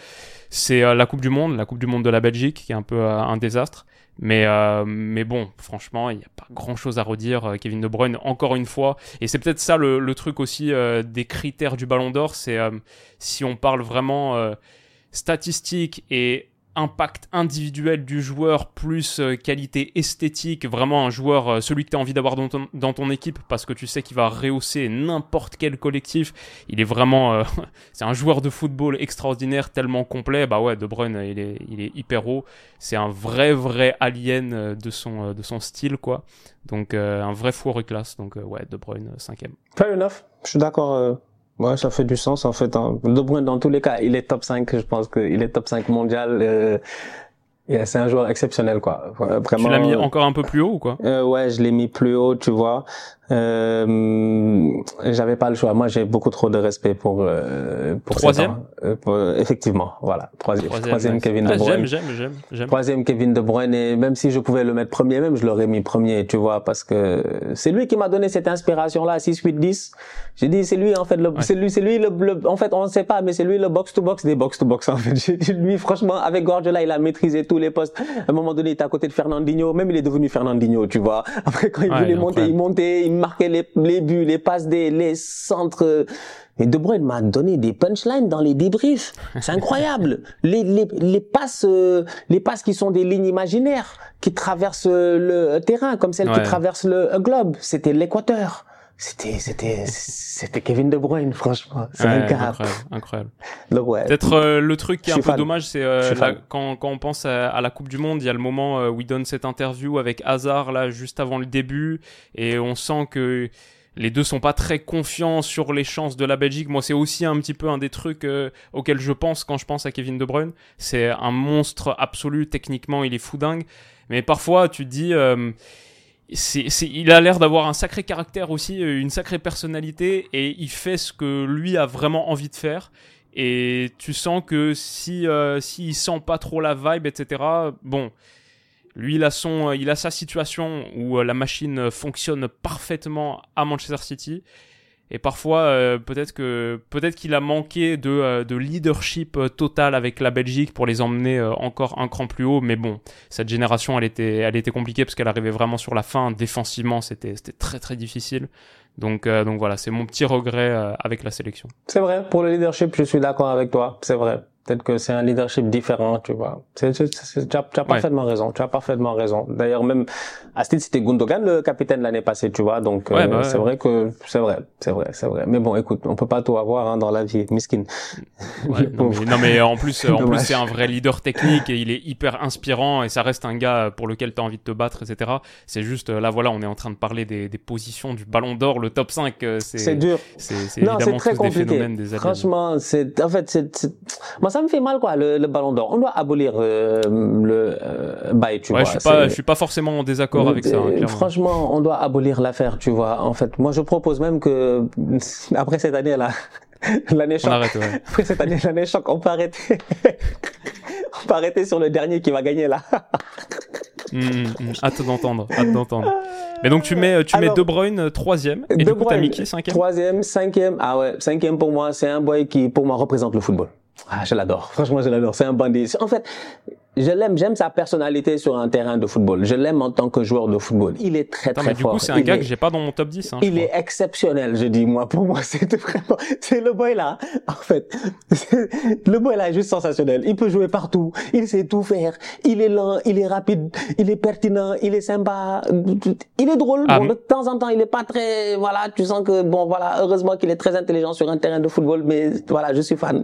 c'est euh, la Coupe du Monde, la Coupe du Monde de la Belgique, qui est un peu euh, un désastre. Mais, euh, mais bon, franchement, il n'y a pas grand chose à redire. Euh, Kevin De Bruyne, encore une fois. Et c'est peut-être ça le, truc aussi euh, des critères du Ballon d'Or. C'est si on parle vraiment statistique et impact individuel du joueur plus euh, qualité esthétique, vraiment un joueur, euh, celui que tu as envie d'avoir dans ton, dans ton équipe parce que tu sais qu'il va rehausser n'importe quel collectif. Il est vraiment, euh, c'est un joueur de football extraordinaire, tellement complet. Bah ouais, De Bruyne, il est, il est hyper haut. C'est un vrai, vrai alien de son, de son style, quoi. Donc un vrai four classe. Donc ouais, De Bruyne, cinquième. Fair enough. Je suis d'accord Ouais, ça fait du sens en fait. Hein. De Bruyne, dans tous les cas, il est top 5. Je pense qu'il est top 5 mondial. Euh, c'est un joueur exceptionnel, quoi. Vraiment, tu l'as mis encore un peu plus haut ou quoi? euh, Ouais, je l'ai mis plus haut, tu vois. Euh, j'avais pas le choix. Moi, j'ai beaucoup trop de respect pour euh, pour troisième? Euh, effectivement, voilà. Troisième, troisième, Kevin De ah, Bruyne. j'aime, j'aime, j'aime. Troisième Kevin De Bruyne. Et même si je pouvais le mettre premier, même je l'aurais mis premier, tu vois, parce que c'est lui qui m'a donné cette inspiration-là, 6, 8, 10. J'ai dit, c'est lui en fait, le, c'est lui, c'est lui le, en fait, on ne sait pas, mais c'est lui le box to box des box to box en fait. J'ai dit, lui, franchement, avec Guardiola, il a maîtrisé tous les postes. À un moment donné, il était à côté de Fernandinho. Même il est devenu Fernandinho, tu vois. Après, quand il voulait monter, il montait, il marquait les, les buts, les passes des, les centres. Et De Bruyne m'a donné des punchlines dans les débriefs. C'est incroyable. les, les, les passes, euh, les passes qui sont des lignes imaginaires, qui traversent le terrain, comme celles qui traversent le globe. C'était l'équateur c'était c'était c'était Kevin De Bruyne franchement c'est un incroyable incroyable peut-être euh, le truc qui est un peu dommage c'est euh, quand quand on pense à, la Coupe du Monde il y a le moment euh, où il donne cette interview avec Hazard là juste avant le début et on sent que les deux sont pas très confiants sur les chances de la Belgique. Moi, c'est aussi un petit peu un des trucs auxquels je pense quand je pense à Kevin De Bruyne. C'est un monstre absolu. Techniquement, il est fou dingue. Mais parfois, tu te dis, il a l'air d'avoir un sacré caractère aussi, euh, une sacrée personnalité, et il fait ce que lui a vraiment envie de faire. Et tu sens que si euh, s'il sent pas trop la vibe, etc. Bon, lui il a son, il a sa situation où euh, la machine fonctionne parfaitement à Manchester City, et parfois, euh, peut-être que peut-être qu'il a manqué de, euh, de leadership euh, total avec la Belgique pour les emmener encore un cran plus haut. Mais bon, cette génération, elle était, elle était compliquée parce qu'elle arrivait vraiment sur la fin. Défensivement, c'était, c'était très très difficile. Donc, donc voilà, c'est mon petit regret avec la sélection. C'est vrai, pour le leadership, je suis d'accord avec toi. C'est vrai. Peut-être que c'est un leadership différent, tu vois. tu, as, parfaitement raison. Tu as parfaitement raison. D'ailleurs, même à ce c'était Gundogan le capitaine l'année passée, tu vois. Donc euh, bah c'est vrai que c'est vrai, c'est vrai, c'est vrai. Mais bon, écoute, on peut pas tout avoir hein, dans la vie, miskin. non, mais, non, mais, en plus, en plus, c'est un vrai leader technique et il est hyper inspirant et ça reste un gars pour lequel tu as envie de te battre, etc. C'est juste là, voilà, on est en train de parler des, des positions du Ballon d'Or, le top 5. Euh, c'est dur. C'est évidemment très compliqué. Des phénomènes des Franchement, c'est en fait, c'est moi ça me fait mal, quoi, le, le ballon d'or. On doit abolir euh, le euh, bail, tu ouais, vois. je suis pas, je suis pas forcément en désaccord avec ça. hein, euh. Franchement, on doit abolir l'affaire, tu vois. En fait, moi, je propose même que après cette année-là, l'année On choc, arrête, ouais. après cette année, l'année choc, on peut arrêter. on peut arrêter sur le dernier qui va gagner là. Hum, hum, hum. Hâte d'entendre, hâte d'entendre. Mais donc tu mets, tu mets De Bruyne euh, troisième et De du coup t'as qui cinquième? Troisième, cinquième. Ah ouais, cinquième pour moi, c'est un boy qui pour moi représente le football. Ah, je l'adore. Franchement, je l'adore. C'est un bandit. En fait, je l'aime. J'aime sa personnalité sur un terrain de football. Je l'aime en tant que joueur de football. Il est très Attends, très mais du fort. coup c'est un Il gars est- que j'ai pas dans mon top 10. Hein, je il crois. est exceptionnel, je dis moi. Pour moi, c'est vraiment, c'est le boy là. En fait, le boy là est juste sensationnel. Il peut jouer partout. Il sait tout faire. Il est lent, il est rapide, il est pertinent, il est sympa. Il est drôle. Ah, bon, de temps en temps, il est pas très, voilà, tu sens que bon, voilà, heureusement qu'il est très intelligent sur un terrain de football. Mais voilà, je suis fan.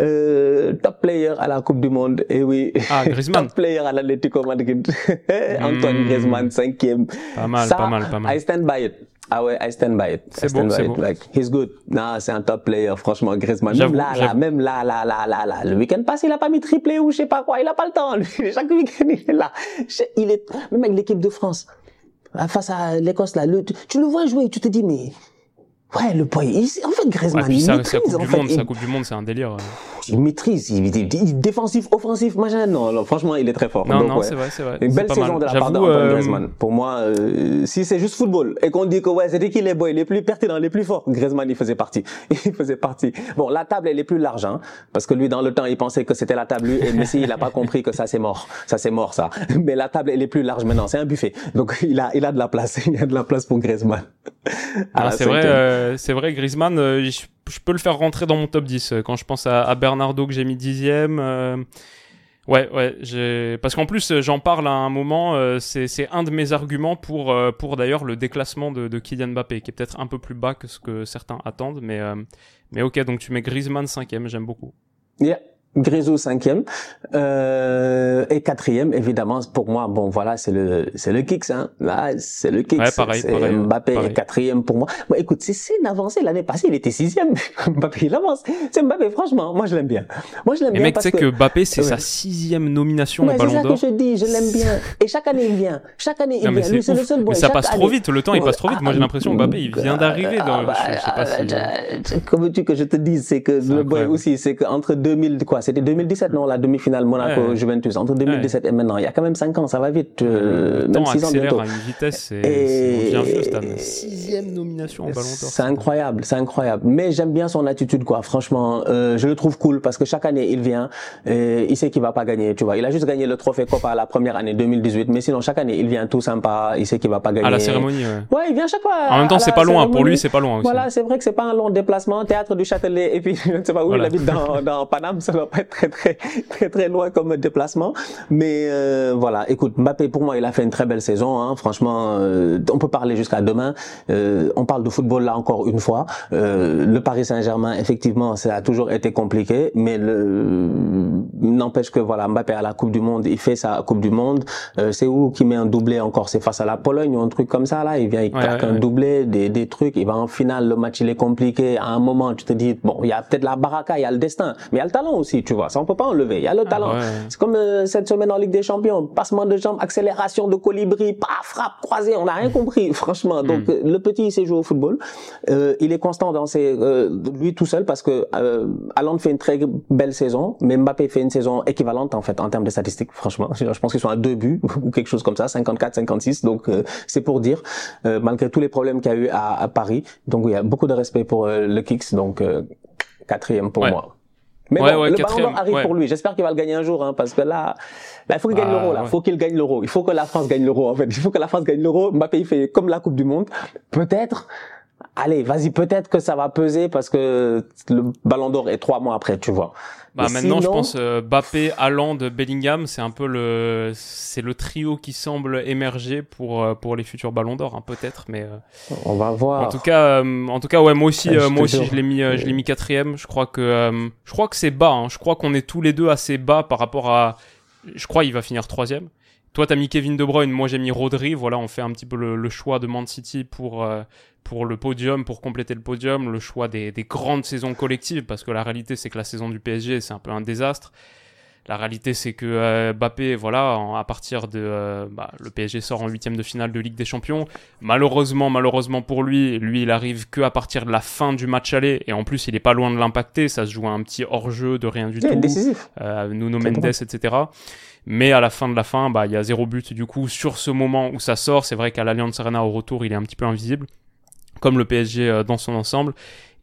Euh, top player à la Coupe du Monde. Et oui. Ah, Griezmann. top player à l'Atlético Madrid. Antoine Hmm. Griezmann, cinquième. Pas mal, Ça, pas mal, pas mal. I stand by it. Ah ouais, I stand by it. C'est I stand beau, by c'est it. beau. Like, he's good. Non, c'est un top player, franchement, Griezmann. Même là, là, même là, là, là, là, là. Le week-end passé, il a pas mis triplé ou je sais pas quoi. Il a pas le temps, lui. Chaque week-end, il est là. Il est, même avec l'équipe de France. Face à l'Écosse, là, le, tu, le vois jouer, tu te dis, mais, ouais, le point, il- en fait, Ouais, Griezmann, puis il maîtrise, sa Coupe en du fait. Monde, il- sa Coupe du Monde, c'est un délire. Il maîtrise, il, il- défensif, offensif, machin. Non, non, franchement, il est très fort. Non, Donc, non, ouais. c'est vrai, c'est vrai. Une belle saison mal. de la part d'Antoine euh, Griezmann. Pour moi, euh, si c'est juste football et qu'on dit que ouais, c'était qui les boys les plus pertinents, les plus forts, Griezmann il faisait partie. Il faisait partie. Bon, la table elle est plus large, hein, parce que lui dans le temps il pensait que c'était la table lui, et Messi il a pas compris que ça c'est mort, ça c'est mort ça. Mais la table elle est plus large maintenant, c'est un buffet. Donc il a il a de la place, il y a de la place pour Griezmann. Ah, la c'est vrai, euh, c'est vrai, Griezmann, euh, je, je peux le faire rentrer dans mon top 10 euh, quand je pense à, Bernardo que j'ai mis dixième. euh, ouais, ouais, parce qu'en plus euh, j'en parle à un moment, euh, c'est c'est un de mes arguments pour euh, pour d'ailleurs le déclassement de, de Kylian Mbappé, qui est peut-être un peu plus bas que ce que certains attendent, mais euh, mais ok, donc tu mets Griezmann cinquième, j'aime beaucoup. Yeah. Grisou cinquième euh, et quatrième évidemment pour moi bon voilà c'est le c'est le kicks hein là c'est le kicks Ouais, pareil, c'est pareil, Mbappé pareil. est quatrième pour moi bon écoute c'est c'est une avancée l'année passée il était sixième Mbappé il avance c'est Mbappé franchement moi je l'aime bien moi je l'aime bien mec, tu parce sais que Mbappé c'est Ouais. sa sixième nomination au c'est Ballon ça que je dis je l'aime bien et chaque année il vient chaque année il Non, vient lui c'est c'est le seul boy Mais ça passe trop vite, le temps il passe trop vite. Moi j'ai l'impression Mbappé il vient d'arriver dans. Ah, bah, je, je sais pas si. euh, Comment veux-tu que je te dise, c'est que le boy aussi, c'est qu'entre 2000, quoi, c'était 2017, non, la demi-finale Monaco-Juventus, entre 2017 et maintenant, il y a quand même 5 ans, ça va vite, euh, Le même temps 6 ans bientôt. à une vitesse, c'est Et- Stan. Sixième nomination au Ballon d'Or. C'est incroyable, c'est incroyable. Mais j'aime bien son attitude, quoi. Franchement, euh, je le trouve cool parce que chaque année il vient, et il sait qu'il va pas gagner, tu vois. Il a juste gagné le trophée Copa la première année 2018, mais sinon chaque année il vient tout sympa, il sait qu'il va pas gagner. À la cérémonie, ouais. Ouais, il vient chaque fois. En même temps, c'est pas loin. Pour lui, c'est pas loin aussi. Voilà, c'est vrai que c'est pas un long déplacement. Théâtre du Châtelet et puis je ne sais pas où Voilà. il habite dans, dans Paname, ça doit pas très très très très loin comme déplacement. Mais euh, voilà, écoute, Mbappé pour moi il a fait une très belle saison. Hein. Franchement, euh, on peut parler jusqu'à demain. Euh, on parle de football là encore une fois. Euh, le Paris Saint-Germain, effectivement, ça a toujours été compliqué, mais le n'empêche que voilà, Mbappé à la Coupe du Monde, il fait sa Coupe du Monde. Euh, c'est où qui met un doublé encore? C'est face à la Pologne ou un truc comme ça là. Il vient, il Ouais, claque ouais, un doublé, des, des trucs. Il va en finale, le match il est compliqué. À un moment, tu te dis bon, il y a peut-être la baraka, il y a le destin, mais il y a le talent aussi, tu vois. Ça on peut pas enlever. Il y a le talent. ouais. C'est comme euh, cette semaine en Ligue des Champions, passement de jambes, accélération de colibri, pas frappe croisée. On n'a rien compris, franchement. Donc euh, le petit, il sait jouer au football. Euh, il est constant dans ses, euh, lui tout seul parce que euh, Haaland fait une très belle saison, mais Mbappé fait une saison équivalente en fait en termes de statistiques. Franchement, je pense qu'ils sont à deux buts ou quelque chose comme ça, 54, 56. Donc c'est pour dire, malgré tous les problèmes qu'il y a eu à, à Paris. Donc il y a beaucoup de respect pour le Kicks. Donc quatrième pour Ouais. moi. Mais Ouais, bon, ouais, le ballon d'or arrive ouais. pour lui. J'espère qu'il va le gagner un jour, hein, parce que là, là, il faut qu'il gagne Ah, l'euro. Là, faut qu'il gagne l'euro. Il faut que la France gagne l'euro. En fait, il faut que la France gagne l'euro. Mbappé, il fait comme la Coupe du Monde. Peut-être. Allez, vas-y. Peut-être que ça va peser parce que le ballon d'or est trois mois après, tu vois. Bah Mais maintenant, je pense euh, Bappé, Haaland, Bellingham, c'est un peu le, c'est le trio qui semble émerger pour euh, pour les futurs Ballons d'Or, hein, peut-être, mais euh, On va voir. en tout cas, euh, en tout cas, ouais, moi aussi, Ouais, moi aussi, jure. je l'ai mis, je l'ai mis quatrième. Je crois que, je crois que c'est bas. Hein. Je crois qu'on est tous les deux assez bas par rapport à. Je crois il va finir troisième. Toi, t'as mis Kevin De Bruyne, moi j'ai mis Rodri. Voilà, on fait un petit peu le, choix de Man City pour, euh, pour le podium, pour compléter le podium, le choix des, des grandes saisons collectives, parce que la réalité, c'est que la saison du PSG, c'est un peu un désastre. La réalité, c'est que euh, Mbappé, voilà, à partir de, euh, bah, le PSG sort en huitième de finale de Ligue des Champions. Malheureusement, malheureusement pour lui, lui, il arrive que à partir de la fin du match aller, et en plus, il est pas loin de l'impacter. Ça se joue à un petit hors-jeu de rien du tout. Décisif. Euh, Nuno Mendes, etc. Mais à la fin de la fin, bah, il y a zéro but. Du coup, sur ce moment où ça sort, c'est vrai qu'à l'Alliance Arena au retour, il est un petit peu invisible, comme le PSG euh, dans son ensemble.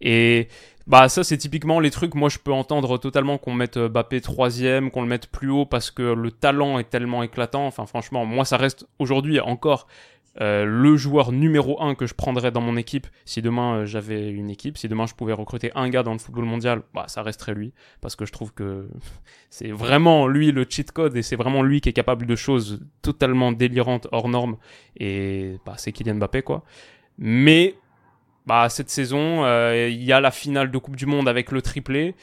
Et bah ça c'est typiquement les trucs, moi je peux entendre totalement qu'on mette euh, Mbappé troisième, qu'on le mette plus haut parce que le talent est tellement éclatant. Enfin franchement, moi ça reste aujourd'hui encore euh, le joueur numéro un que je prendrais dans mon équipe si demain euh, j'avais une équipe, si demain je pouvais recruter un gars dans le football mondial, bah ça resterait lui parce que je trouve que c'est vraiment lui le cheat code et c'est vraiment lui qui est capable de choses totalement délirantes hors normes et bah c'est Kylian Mbappé quoi. Mais bah, cette saison, euh, il y a la finale de Coupe du Monde avec le triplé.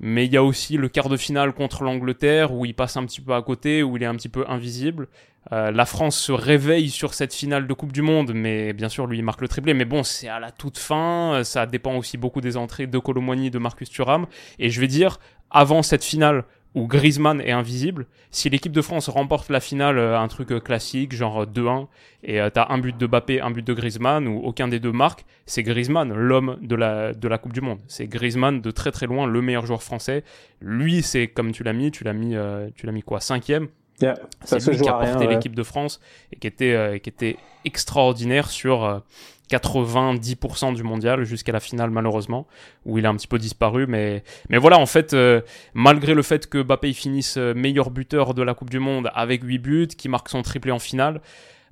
Mais il y a aussi le quart de finale contre l'Angleterre où il passe un petit peu à côté, où il est un petit peu invisible. Euh, la France se réveille sur cette finale de Coupe du Monde, mais bien sûr, lui, il marque le triplé. Mais bon, c'est à la toute fin. Ça dépend aussi beaucoup des entrées de Colomboigny, de Marcus Thuram. Et je vais dire, avant cette finale où Griezmann est invisible. Si l'équipe de France remporte la finale, euh, un truc euh, classique, genre 2-1, et euh, t'as un but de Bappé, un but de Griezmann, ou aucun des deux marque, c'est Griezmann, l'homme de la, de la Coupe du Monde. C'est Griezmann de très très loin, le meilleur joueur français. Lui, c'est comme tu l'as mis, tu l'as mis, tu l'as mis quoi, cinquième? C'est lui qui a porté l'équipe de France et qui était, qui était extraordinaire sur 90% du mondial jusqu'à la finale malheureusement où il a un petit peu disparu mais mais voilà en fait euh, malgré le fait que Mbappé finisse euh, meilleur buteur de la Coupe du monde avec 8 buts qui marque son triplé en finale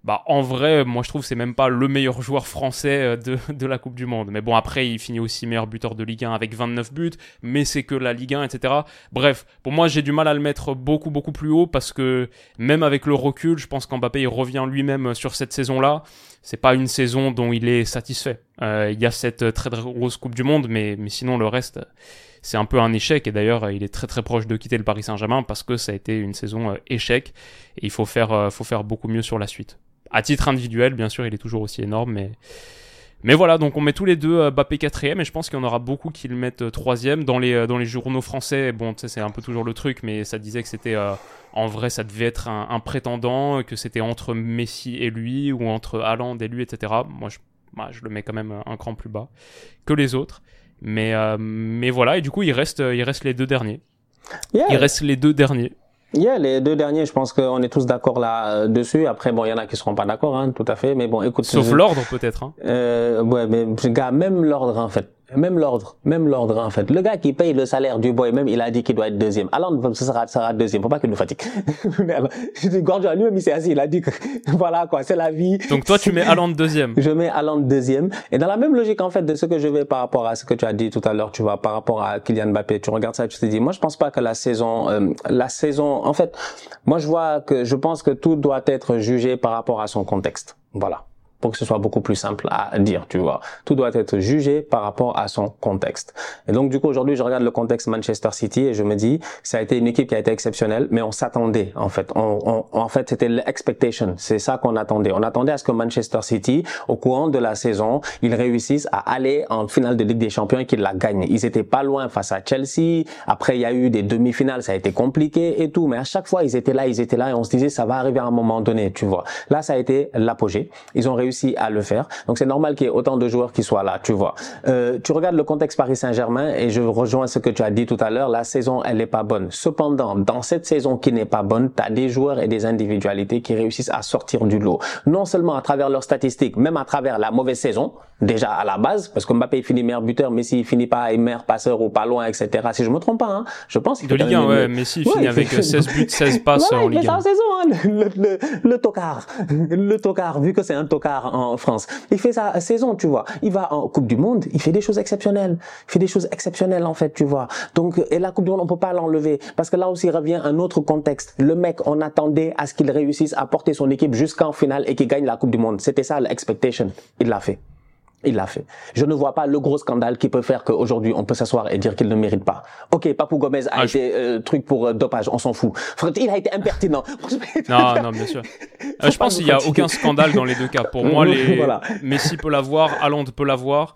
bah en vrai, moi je trouve c'est même pas le meilleur joueur français euh, de, de la Coupe du Monde. Mais bon après il finit aussi meilleur buteur de Ligue 1 avec 29 buts, mais c'est que la Ligue 1, etc. Bref, pour moi j'ai du mal à le mettre beaucoup beaucoup plus haut parce que même avec le recul, je pense qu'Mbappé il revient lui-même sur cette saison-là. C'est pas une saison dont il est satisfait. Euh, il y a cette très, très grosse Coupe du Monde, mais, mais sinon le reste c'est un peu un échec et d'ailleurs il est très très proche de quitter le Paris Saint-Germain parce que ça a été une saison euh, échec et il faut faire, faut faire beaucoup mieux sur la suite. À titre individuel, bien sûr, il est toujours aussi énorme, mais. Mais voilà, donc on met tous les deux euh, Bappé quatrième et je pense qu'il y en aura beaucoup qui le mettent euh, troisième. Dans les, euh, dans les journaux français, bon, tu sais, c'est un peu toujours le truc, mais ça disait que c'était, en vrai, ça devait être un, prétendant, que c'était entre Messi et lui, ou entre Haaland et lui, etc. Moi, je, bah, je le mets quand même un cran plus bas que les autres. Mais, mais voilà, et du coup, il reste, il reste les deux derniers. Il reste les deux derniers. Yeah, les deux derniers, je pense qu'on est tous d'accord là-dessus. Après, bon, il y en a qui seront pas d'accord, hein, tout à fait. Mais bon, écoute. Sauf l'ordre, peut-être. Hein. Euh, ouais, mais gars, même l'ordre, en fait. Même l'ordre, même l'ordre en fait. Le gars qui paye le salaire du boy, même il a dit qu'il doit être deuxième. Alors ça sera, sera deuxième. Faut pas qu'il nous fatigue. Gordon lui-même il s'est assis, il a dit que voilà quoi, c'est la vie. Donc toi tu mets Allende deuxième. Je mets Allende deuxième. Et dans la même logique en fait de ce que je vais par rapport à ce que tu as dit tout à l'heure, tu vois, par rapport à Kylian Mbappé, tu regardes ça, tu te dis, moi je pense pas que la saison, euh, la saison, en fait, moi je vois que je pense que tout doit être jugé par rapport à son contexte. Voilà pour que ce soit beaucoup plus simple à dire, tu vois. Tout doit être jugé par rapport à son contexte. Et donc, du coup, aujourd'hui, je regarde le contexte Manchester City et je me dis, ça a été une équipe qui a été exceptionnelle, mais on s'attendait, en fait. En fait, c'était l'expectation. C'est ça qu'on attendait. On attendait à ce que Manchester City, au courant de la saison, ils réussissent à aller en finale de Ligue des Champions et qu'ils la gagnent. Ils étaient pas loin face à Chelsea. Après, il y a eu des demi-finales, ça a été compliqué et tout. Mais à chaque fois, ils étaient là, ils étaient là et on se disait, ça va arriver à un moment donné, tu vois. Là, ça a été l'apogée. Ils ont réussi à le faire. Donc c'est normal qu'il y ait autant de joueurs qui soient là, tu vois. Euh, tu regardes le contexte Paris Saint-Germain et je rejoins ce que tu as dit tout à l'heure, la saison elle n'est pas bonne. Cependant, dans cette saison qui n'est pas bonne, tu as des joueurs et des individualités qui réussissent à sortir du lot. Non seulement à travers leurs statistiques, même à travers la mauvaise saison, déjà à la base, parce que Mbappé finit meilleur buteur, Messi il finit pas meilleur passeur ou pas loin, etc. Si je me trompe pas, hein, je pense qu'il De Ligue 1, ouais, Messi finit avec 16 buts, 16 passes en Ligue 1. saison, hein, le, le, le, tocard, le tocard, vu que c'est un tocard en France. Il fait sa saison, tu vois. Il va en Coupe du Monde, il fait des choses exceptionnelles. Il fait des choses exceptionnelles, en fait, tu vois. Donc, et la Coupe du Monde, on peut pas l'enlever. Parce que là aussi, il revient un autre contexte. Le mec, on attendait à ce qu'il réussisse à porter son équipe jusqu'en finale et qu'il gagne la Coupe du Monde. C'était ça l'expectation. Il l'a fait. Il l'a fait. Je ne vois pas le gros scandale qui peut faire qu'aujourd'hui on peut s'asseoir et dire qu'il ne mérite pas. Ok, Papou Gomez a Ah, été euh, truc pour euh, dopage, on s'en fout. Il a été impertinent. Non, non, bien sûr. Euh, je pense qu'il n'y a aucun scandale dans les deux cas. Pour moi, les... Voilà. Messi peut l'avoir, Haaland peut l'avoir.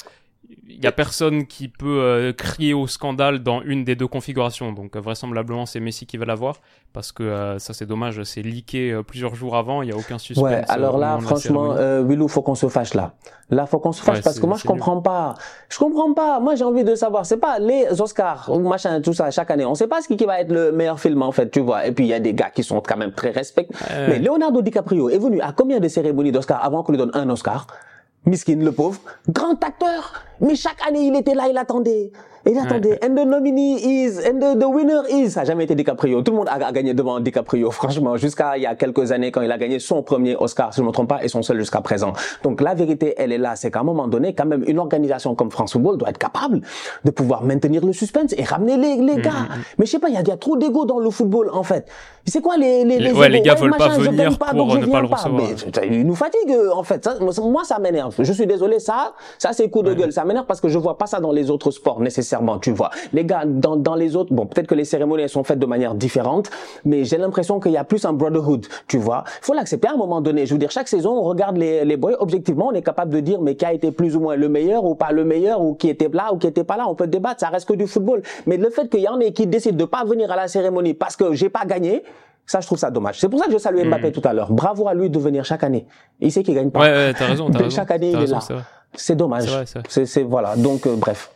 Il n'y a personne qui peut euh, crier au scandale dans une des deux configurations. Donc euh, vraisemblablement, c'est Messi qui va l'avoir. Parce que euh, ça, c'est dommage, c'est leaké euh, plusieurs jours avant. Il n'y a aucun suspense. Ouais, euh, alors là, franchement, euh, Willou, faut qu'on se fâche là. Là, faut qu'on se fâche Ouais, parce que moi, je nul. comprends pas. Je comprends pas. Moi, j'ai envie de savoir. C'est pas les Oscars ou machin, tout ça, chaque année. On sait pas ce qui, va être le meilleur film, en fait, tu vois. Et puis, il y a des gars qui sont quand même très respectés. Mais Leonardo DiCaprio est venu à combien de cérémonies d'Oscars avant qu'on lui donne un Oscar? Miskin, le pauvre. Grand acteur. Mais chaque année, il était là, il attendait. Il attendait. And the nominee is, and the, the winner is. Ça n'a jamais été DiCaprio. Tout le monde a, a gagné devant DiCaprio, franchement, jusqu'à il y a quelques années quand il a gagné son premier Oscar, si je ne me trompe pas, et son seul jusqu'à présent. Donc la vérité, elle est là. C'est qu'à un moment donné, quand même, une organisation comme France Football doit être capable de pouvoir maintenir le suspense et ramener les, les gars. Mais je sais pas, il y a, y a trop d'ego dans le football, en fait. C'est quoi les, les, Les- ouais, les gars veulent pas machin, je venir pas, pour donc ne pas le recevoir. Mais Putain, il nous fatigue euh, en fait. Ça, moi, moi, ça m'énerve. Je suis désolé, ça, ça c'est coup de gueule. Ça m'énerve parce que je vois pas ça dans les autres sports nécessairement. Tu vois, les gars dans dans les autres, bon, peut-être que les cérémonies elles sont faites de manière différente, mais j'ai l'impression qu'il y a plus un brotherhood. Tu vois, faut l'accepter à un moment donné. Je veux dire, chaque saison, on regarde les les boys. Objectivement, on est capable de dire mais qui a été plus ou moins le meilleur ou pas le meilleur ou qui était là ou qui était pas là. On peut débattre. Ça reste que du football. Mais le fait qu'il y en ait qui décident de pas venir à la cérémonie parce que j'ai pas gagné. Ça, je trouve ça dommage. C'est pour ça que je salue Mbappé tout à l'heure. Bravo à lui de venir chaque année. Il sait qu'il gagne pas. Ouais, ouais, t'as raison, t'as Mais raison. chaque année, il est là. C'est dommage. C'est voilà. Donc, euh, bref.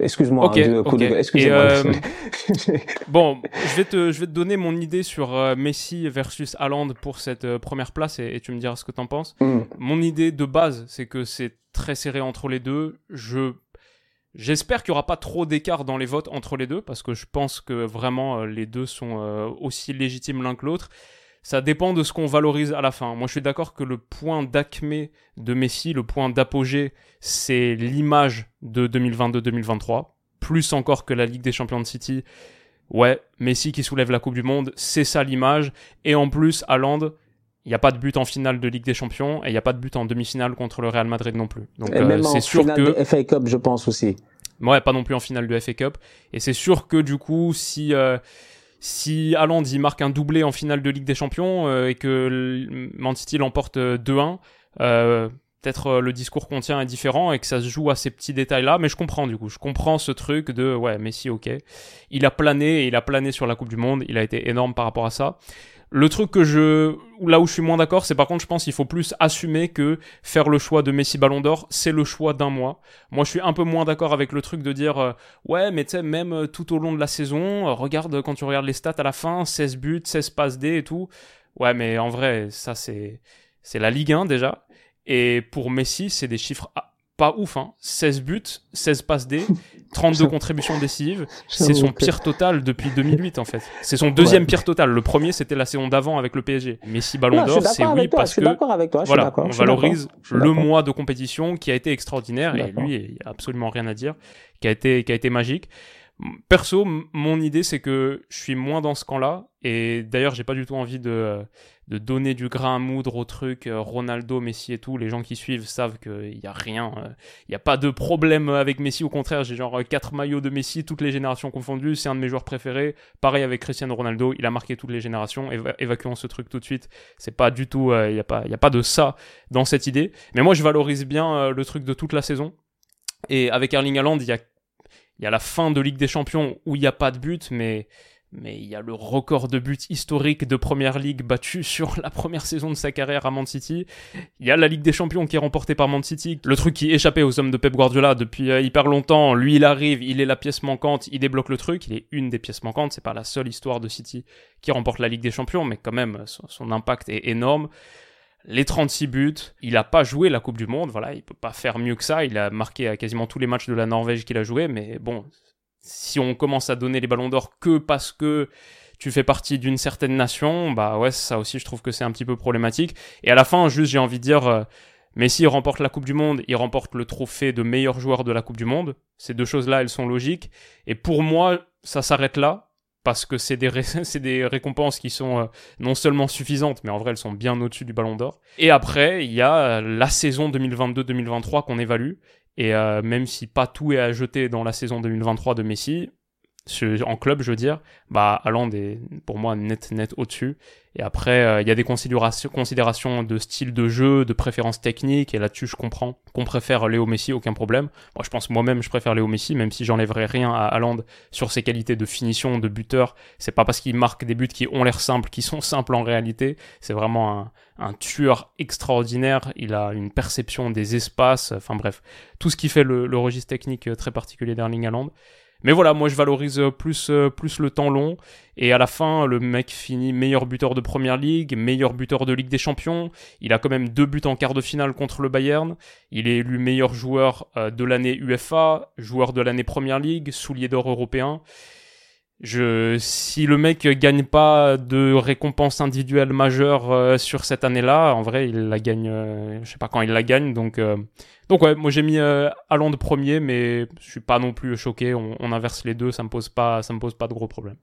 Excuse-moi. Hein. Excusez-moi. Euh. Bon, je vais te, je vais te donner mon idée sur euh, Messi versus Haaland pour cette euh, première place et, et tu me diras ce que t'en penses. Hmm. Mon idée de base, c'est que c'est très serré entre les deux. Je J'espère qu'il n'y aura pas trop d'écart dans les votes entre les deux, parce que je pense que vraiment les deux sont aussi légitimes l'un que l'autre. Ça dépend de ce qu'on valorise à la fin. Moi, je suis d'accord que le point d'acmé de Messi, le point d'apogée, c'est l'image de 2022-2023, plus encore que la Ligue des Champions de City. Ouais, Messi qui soulève la Coupe du Monde, c'est ça l'image. Et en plus, Haaland, il n'y a pas de but en finale de Ligue des Champions et il n'y a pas de but en demi-finale contre le Real Madrid non plus. Donc euh, c'est sûr finale que de FA Cup, je pense aussi. Ouais, pas non plus en finale de FA Cup. Et c'est sûr que du coup, si euh, si Haaland il marque un doublé en finale de Ligue des Champions euh, et que Man City l'emporte euh, 2-1, euh, peut-être euh, le discours qu'on tient est différent et que ça se joue à ces petits détails-là. Mais je comprends du coup, je comprends ce truc de ouais, Messi, ok. Il a plané il a plané sur la Coupe du Monde. Il a été énorme par rapport à ça. Le truc que je, là où je suis moins d'accord, c'est par contre, je pense qu'il faut plus assumer que faire le choix de Messi Ballon d'Or, c'est le choix d'un mois. Moi, je suis un peu moins d'accord avec le truc de dire, euh, ouais, mais tu sais, même euh, tout au long de la saison, euh, regarde quand tu regardes les stats à la fin, 16 buts, 16 passes D et tout. Ouais, mais en vrai, ça, c'est, c'est la Ligue 1 déjà. Et pour Messi, c'est des chiffres pas ouf, hein. 16 buts, 16 passes D, 32 contributions décisives. C'est son pire total depuis 2008, en fait. C'est son deuxième Ouais. pire total. Le premier, c'était la saison d'avant avec le PSG. Ballon Non, je suis d'Or, c'est oui toi. Parce que avec toi. Voilà, on valorise le mois de compétition qui a été extraordinaire et lui, il n'y a absolument rien à dire, qui a été, qui a été magique. Perso, mon idée, c'est que je suis moins dans ce camp-là. Et d'ailleurs, j'ai pas du tout envie de, de donner du grain à moudre au truc euh, Ronaldo, Messi et tout. Les gens qui suivent savent qu'il n'y a rien. euh, Il n'y a pas de problème avec Messi. Au contraire, j'ai genre 4 maillots de Messi, toutes les générations confondues. C'est un de mes joueurs préférés. Pareil avec Cristiano Ronaldo. Il a marqué toutes les générations. Éva- évacuons ce truc tout de suite. C'est pas du tout. euh, Il n'y a, pas- y a pas de ça dans cette idée. Mais moi, je valorise bien euh, le truc de toute la saison. Et avec Erling Haaland, il y a, il y a la fin de Ligue des Champions où il n'y a pas de but, mais, il y a le record de buts historique de Première Ligue battu sur la première saison de sa carrière à Man City. Il y a la Ligue des Champions qui est remportée par Man City. Le truc qui échappait aux hommes de Pep Guardiola depuis euh, hyper longtemps. Lui, il arrive, il est la pièce manquante, il débloque le truc. Il est une des pièces manquantes. C'est pas la seule histoire de City qui remporte la Ligue des Champions, mais quand même, son impact est énorme les 36 buts, il a pas joué la Coupe du Monde, voilà, il peut pas faire mieux que ça, il a marqué à quasiment tous les matchs de la Norvège qu'il a joué, mais bon, si on commence à donner les ballons d'or que parce que tu fais partie d'une certaine nation, bah ouais, ça aussi je trouve que c'est un petit peu problématique. Et à la fin, juste j'ai envie de dire, euh, Messi remporte la Coupe du Monde, il remporte le trophée de meilleur joueur de la Coupe du Monde. Ces deux choses-là, elles sont logiques. Et pour moi, ça s'arrête là. Parce que c'est des, récompenses qui sont euh, non seulement suffisantes, mais en vrai elles sont bien au-dessus du Ballon d'Or. Et après, il y a la saison 2022-2023 qu'on évalue. Et même si pas tout est à jeter dans la saison 2023 de Messi, en club, je veux dire, bah, Haaland est pour moi net, net au-dessus. Et après, euh, il y a des considérations, de style de jeu, de préférence technique, et là-dessus, je comprends qu'on préfère Léo Messi, aucun problème. Moi, je pense moi-même, je préfère Léo Messi, même si j'enlèverai rien à Haaland sur ses qualités de finition, de buteur. C'est pas parce qu'il marque des buts qui ont l'air simples, qui sont simples en réalité. C'est vraiment un, un tueur extraordinaire. Il a une perception des espaces. Enfin bref, tout ce qui fait le, le registre technique euh, très particulier d'Erling Haaland. Mais voilà, moi je valorise plus, euh, plus le temps long. Et à la fin, le mec finit meilleur buteur de Première Ligue, meilleur buteur de Ligue des Champions. Il a quand même deux buts en quart de finale contre le Bayern. Il est élu meilleur joueur euh, de l'année UEFA, joueur de l'année Première Ligue, soulier d'or européen. Je, si le mec gagne pas de récompense individuelle majeure euh, sur cette année-là, en vrai, il la gagne, je sais pas quand il la gagne, donc donc ouais, moi j'ai mis euh, de premier, mais je suis pas non plus choqué. On, on, inverse les deux, ça me pose pas, ça me pose pas de gros problèmes.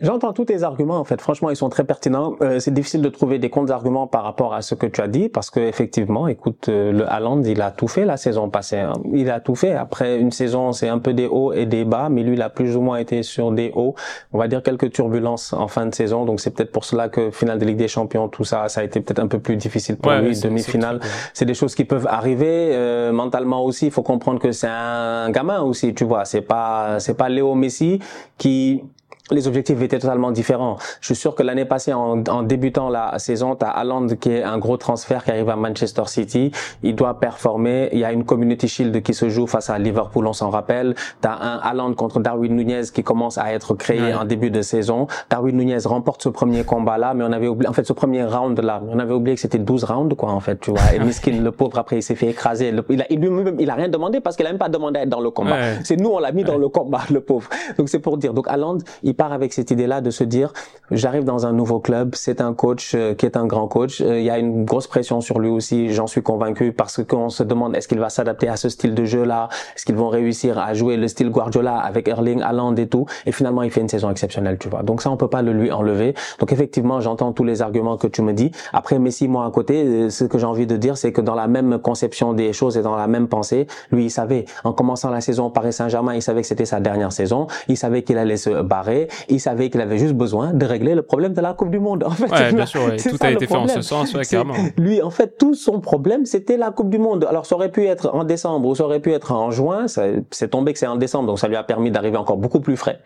J'entends tous tes arguments en fait. Franchement, ils sont très pertinents. Euh, c'est difficile de trouver des contre-arguments par rapport à ce que tu as dit parce que effectivement, écoute, euh, le Haaland, il a tout fait la saison passée. Hein. Il a tout fait. Après une saison, c'est un peu des hauts et des bas, mais lui, il a plus ou moins été sur des hauts. On va dire quelques turbulences en fin de saison. Donc c'est peut-être pour cela que finale de Ligue des Champions, tout ça, ça a été peut-être un peu plus difficile pour lui. Demi-finale, c'est des choses qui peuvent arriver. Euh, mentalement aussi, il faut comprendre que c'est un gamin aussi. Tu vois, c'est pas c'est pas Léo Messi qui les objectifs étaient totalement différents. Je suis sûr que l'année passée, en, en, débutant la saison, tu as Haaland qui est un gros transfert qui arrive à Manchester City. Il doit performer. Il y a une Community Shield qui se joue face à Liverpool, on s'en rappelle. Tu as un Haaland contre Darwin Nunez qui commence à être créé en début de saison. Darwin Nunez remporte ce premier combat-là, mais on avait oublié, en fait, ce premier round-là, on avait oublié que c'était 12 rounds, quoi, en fait, tu vois. Et Miskin, le pauvre, après, il s'est fait écraser. il, a, il, lui-même, il a rien demandé parce qu'il a même pas demandé à être dans le combat. C'est nous, on l'a mis dans le combat, le pauvre. Donc c'est pour dire. Donc Haaland, il part avec cette idée-là de se dire, j'arrive dans un nouveau club, c'est un coach euh, qui est un grand coach, euh, il y a une grosse pression sur lui aussi, j'en suis convaincu, parce qu'on se demande est-ce qu'il va s'adapter à ce style de jeu-là, est-ce qu'ils vont réussir à jouer le style Guardiola avec Erling Haaland et tout, et finalement il fait une saison exceptionnelle, tu vois. Donc ça on peut pas le lui enlever. Donc effectivement j'entends tous les arguments que tu me dis. Après Messi moi à côté, euh, ce que j'ai envie de dire c'est que dans la même conception des choses et dans la même pensée, lui il savait en commençant la saison Paris Saint-Germain, il savait que c'était sa dernière saison, il savait qu'il allait se barrer, il savait qu'il avait juste besoin de régler le problème de la Coupe du Monde. En fait, ouais, bien sûr, tout a été fait en ce sens, ouais, clairement. Lui, en fait, tout son problème, c'était la Coupe du Monde. Alors, ça aurait pu être en décembre ou ça aurait pu être en juin. C'est tombé que c'est en décembre, donc ça lui a permis d'arriver encore beaucoup plus frais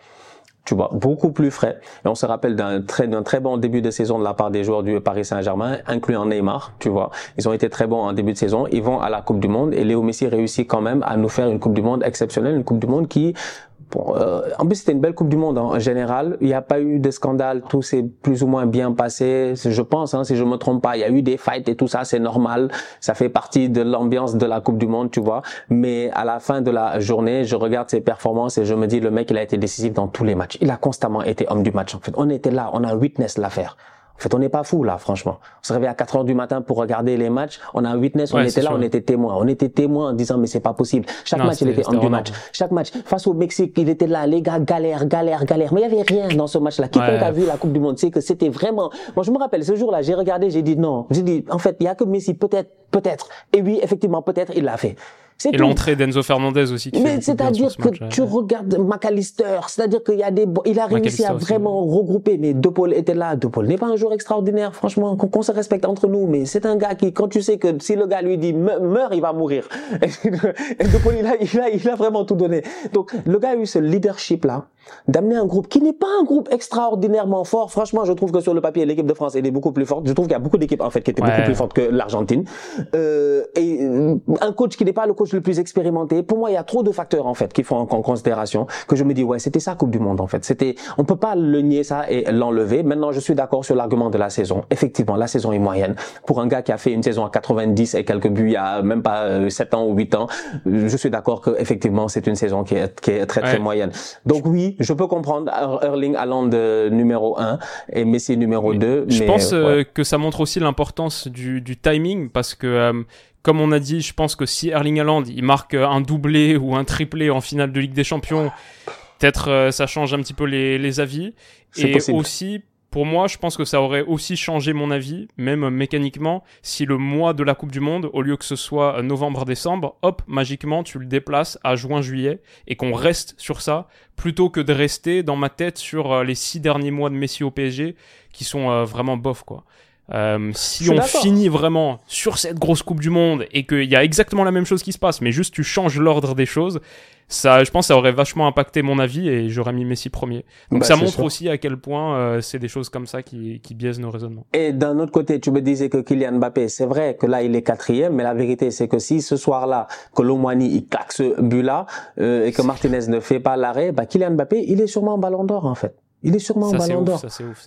tu vois, beaucoup plus frais. Et on se rappelle d'un très, d'un très bon début de saison de la part des joueurs du Paris Saint-Germain, incluant Neymar, tu vois. Ils ont été très bons en début de saison. Ils vont à la Coupe du Monde et Léo Messi réussit quand même à nous faire une Coupe du Monde exceptionnelle, une Coupe du Monde qui Bon, euh, en plus, c'était une belle Coupe du Monde hein, en général. Il n'y a pas eu de scandale. Tout s'est plus ou moins bien passé. Je pense, hein, si je me trompe pas, il y a eu des fights et tout ça. C'est normal. Ça fait partie de l'ambiance de la Coupe du Monde, tu vois. Mais à la fin de la journée, je regarde ses performances et je me dis, le mec, il a été décisif dans tous les matchs. Il a constamment été homme du match. En fait, on était là, on a witness l'affaire. En fait, on n'est pas fou là, franchement. On se réveille à 4 heures du matin pour regarder les matchs. On a un witness, on était là, on était témoin. On était témoin en disant mais c'est pas possible. Chaque match, il était homme du match. Chaque match, face au Mexique, il était là, les gars, galère, galère, galère. Mais il y avait rien dans ce match-là. Quiconque a vu la Coupe du Monde sait que c'était vraiment. Moi, je me rappelle ce jour-là, j'ai regardé, j'ai dit non. J'ai dit en fait, il y a que Messi, peut-être, peut-être. Et oui, effectivement, peut-être, il l'a fait. Et l'entrée d'Enzo Fernandez aussi. Qui mais c'est-à-dire que tu regardes McAllister, c'est-à-dire qu'il y a des, il a réussi à vraiment regrouper. Mais De Paul était là. De Paul n'est pas un joueur extraordinaire, franchement, qu'on se respecte entre nous. Mais c'est un gars qui, quand tu sais que si le gars lui dit meurs, il va mourir. Et De Paul, il a, il a, il a vraiment tout donné. Donc le gars a eu ce leadership là d'amener un groupe qui n'est pas un groupe extraordinairement fort. Franchement, je trouve que sur le papier, l'équipe de France elle est beaucoup plus forte. Je trouve qu'il y a beaucoup d'équipes en fait qui étaient beaucoup plus fortes que l'Argentine. Euh, et euh, un coach qui n'est pas le coach le plus expérimenté. Pour moi, il y a trop de facteurs en fait qui font en, considération que je me dis ouais, c'était ça Coupe du Monde en fait. C'était, on peut pas le nier ça et l'enlever. Maintenant, je suis d'accord sur l'argument de la saison. Effectivement, la saison est moyenne pour un gars qui a fait une saison à 90 et quelques buts il y a même pas 7 euh, ans ou 8 ans. Je suis d'accord que effectivement, c'est une saison qui est, qui est très très moyenne. Donc oui, je peux comprendre Erling Haaland euh, numéro 1 et Messi numéro 2. Je pense euh, que ça montre aussi l'importance du, du, timing parce que euh, comme on a dit, je pense que si Erling Haaland il marque un doublé ou un triplé en finale de Ligue des Champions, peut-être ça change un petit peu les, les avis. Et aussi, pour moi, je pense que ça aurait aussi changé mon avis, même mécaniquement, si le mois de la Coupe du Monde, au lieu que ce soit novembre-décembre, hop, magiquement, tu le déplaces à juin-juillet et qu'on reste sur ça, plutôt que de rester dans ma tête sur euh, les six derniers mois de Messi au PSG, qui sont euh, vraiment bof, quoi. Euh, si on finit vraiment sur cette grosse Coupe du Monde et qu'il y a exactement la même chose qui se passe, mais juste tu changes l'ordre des choses, ça, je pense, ça aurait vachement impacté mon avis et j'aurais mis Messi premier. Donc bah, ça montre aussi à quel point euh, c'est des choses comme ça qui, qui biaisent nos raisonnements. Et d'un autre côté, tu me disais que Kylian Mbappé, c'est vrai que là il est quatrième, mais la vérité c'est que si ce soir-là, que il claque ce but-là euh, et que Martinez ne fait pas l'arrêt, bah Kylian Mbappé, il est sûrement Ballon d'Or en fait. Il est sûrement au Ballon d'Or.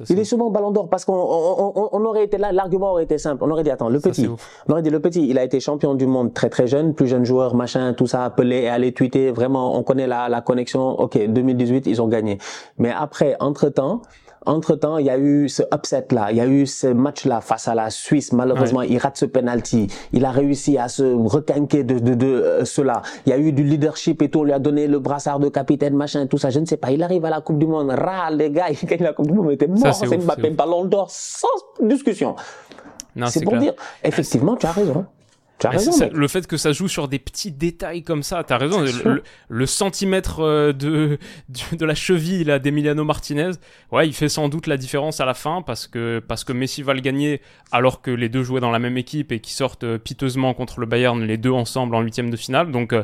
Il est sûrement au Ballon d'Or parce qu'on on, on, aurait été là, l'argument aurait été simple. On aurait dit attends, le petit. On aurait dit le petit, il a été champion du monde très très jeune, plus jeune joueur, machin, tout ça, appelé et aller tweeter. Vraiment, on connaît la, la connexion. Ok, 2018, ils ont gagné. Mais après, entre temps, entre-temps, il y a eu ce upset-là, il y a eu ce match-là face à la Suisse. Malheureusement, il rate ce penalty. Il a réussi à se requinquer de, de, de euh, cela. Il y a eu du leadership et tout. On lui a donné le brassard de capitaine, machin, tout ça. Je ne sais pas. Il arrive à la Coupe du Monde. Râle, les gars. Il gagne la Coupe du Monde. Était mort. C'est Mbappé, ballon d'or sans discussion. C'est pour dire, effectivement, tu as raison le fait que ça joue sur des petits détails comme ça, t'as raison. Le, centimètre euh, de, de, la cheville là d'Emiliano Martinez, ouais, il fait sans doute la différence à la fin parce que parce que Messi va le gagner alors que les deux jouaient dans la même équipe et qui sortent euh, piteusement contre le Bayern les deux ensemble en huitième de finale. Donc euh,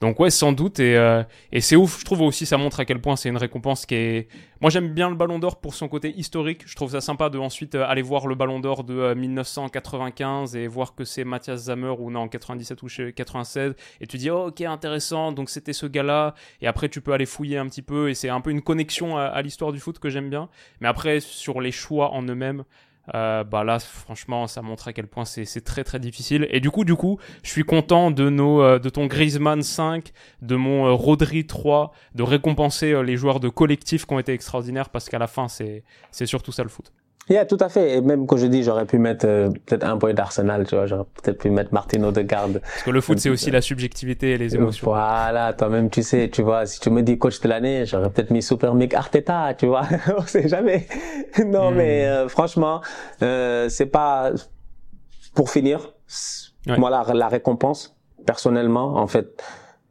donc ouais, sans doute. Et, euh, c'est ouf, je trouve aussi, ça montre à quel point c'est une récompense qui est... Moi j'aime bien le Ballon d'Or pour son côté historique. Je trouve ça sympa de ensuite euh, aller voir le Ballon d'Or de 1995 euh, et voir que c'est Mathias Zammer ou non, 97 ou 96. Et tu dis, ok, intéressant, donc c'était ce gars-là. Et après tu peux aller fouiller un petit peu et c'est un peu une connexion à l'histoire du foot que j'aime bien. Mais après, sur les choix en eux-mêmes, euh, bah là franchement ça montre à quel point c'est très très difficile. Et du coup du coup je suis content de nos euh, de ton Griezmann 5 de mon euh, Rodri 3 de récompenser les joueurs de collectif qui ont été extraordinaires parce qu'à la fin c'est surtout ça le foot Yeah, tout à fait. Et même quand je dis, j'aurais pu mettre euh, peut-être un point d'Arsenal, tu vois, j'aurais peut-être pu mettre Martino de garde. Parce que le foot, c'est aussi la subjectivité et les émotions. Voilà, toi-même, tu sais, tu vois, si tu me dis coach de l'année, j'aurais peut-être mis Super Mick Arteta, tu vois, on sait jamais. non, hmm. mais euh, franchement, euh, c'est pas pour finir. Moi, la, la récompense, personnellement, en fait,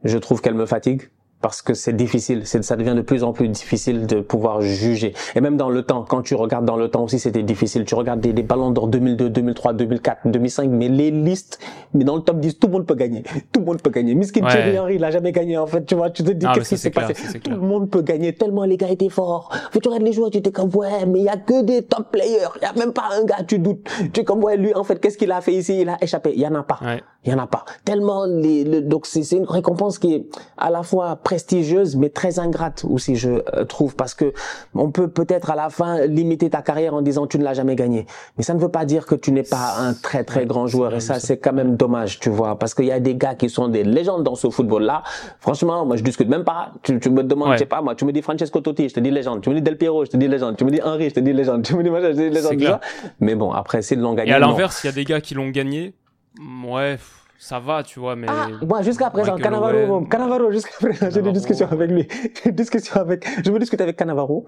je trouve qu'elle me fatigue parce que c'est difficile, ça devient de plus en plus difficile de pouvoir juger. Et même dans le temps, quand tu regardes dans le temps aussi, c'était difficile. Tu regardes des, des ballons d'or 2002, 2003, 2004, 2005, mais les listes, mais dans le top 10, tout le monde peut gagner. Tout le monde peut gagner. Miskin ouais. Thierry Henry, il a jamais gagné, en fait. Tu vois, tu te dis, ah, qu'est-ce qui s'est passé? Tout le monde peut gagner, tellement les gars étaient forts. tu regardes les joueurs, tu t'es comme, ouais, mais il y a que des top players. Il y a même pas un gars, tu doutes. Tu es comme, ouais, lui, en fait, qu'est-ce qu'il a fait ici? Il a échappé. Il y en a pas. Il y en a pas. Tellement les, le, donc c'est une récompense qui est à la fois prestigieuse, mais très ingrate aussi, je euh, trouve, parce que on peut peut-être à la fin limiter ta carrière en disant tu ne l'as jamais gagné. Mais ça ne veut pas dire que tu n'es pas un très très grand joueur. Et ça, c'est quand même dommage, tu vois, parce qu'il y a des gars qui sont des légendes dans ce football-là. Franchement, moi, je discute même pas. Tu, tu me demandes, je sais pas, moi, tu me dis Francesco Totti, je te dis légende. Tu me dis Del Piero, je te dis légende. Tu me dis Henri, je te dis légende. Tu me dis machin, je te dis légende. Mais bon, après, s'ils l'ont gagné. Et à l'inverse, il y a des gars qui l'ont gagné Ouais, ça va, tu vois, mais. Ah, moi, jusqu'à présent, Canavaro, Canavaro, jusqu'à présent, j'ai des discussions avec lui. Des discussions avec, je veux discuter avec Canavaro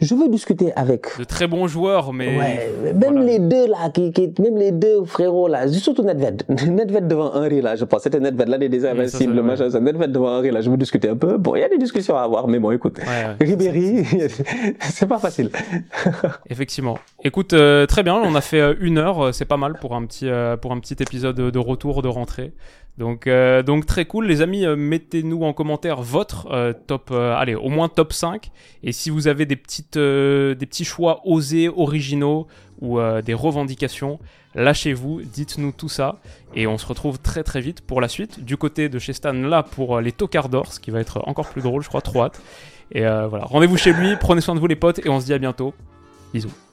je veux discuter avec. De très bons joueurs, mais. Ouais, même les deux là, qui, qui, même les deux frérots là, surtout Nedved. Nedved devant Henry là, je pense. C'était Nedved l'année des invincibles, le machin. Ouais. Nedved devant Henry là, je veux discuter un peu. Bon, il y a des discussions à avoir, mais bon, écoute. Ouais, Ribéry, c'est pas facile. Effectivement. Écoute, euh, très bien, on a fait euh, une heure, euh, c'est pas mal pour un petit, pour un petit épisode de retour, de rentrée. Donc, euh, donc très cool, les amis. Euh, mettez-nous en commentaire votre euh, top, allez, au moins top 5. Et si vous avez des petites, des petits choix osés, originaux ou des revendications, lâchez-vous, dites-nous tout ça. Et on se retrouve très très vite pour la suite. Du côté de chez Stan, là pour les tocards d'or, ce qui va être encore plus drôle, je crois, trop hâte. Et voilà, rendez-vous chez lui, prenez soin de vous les potes et on se dit à bientôt. Bisous.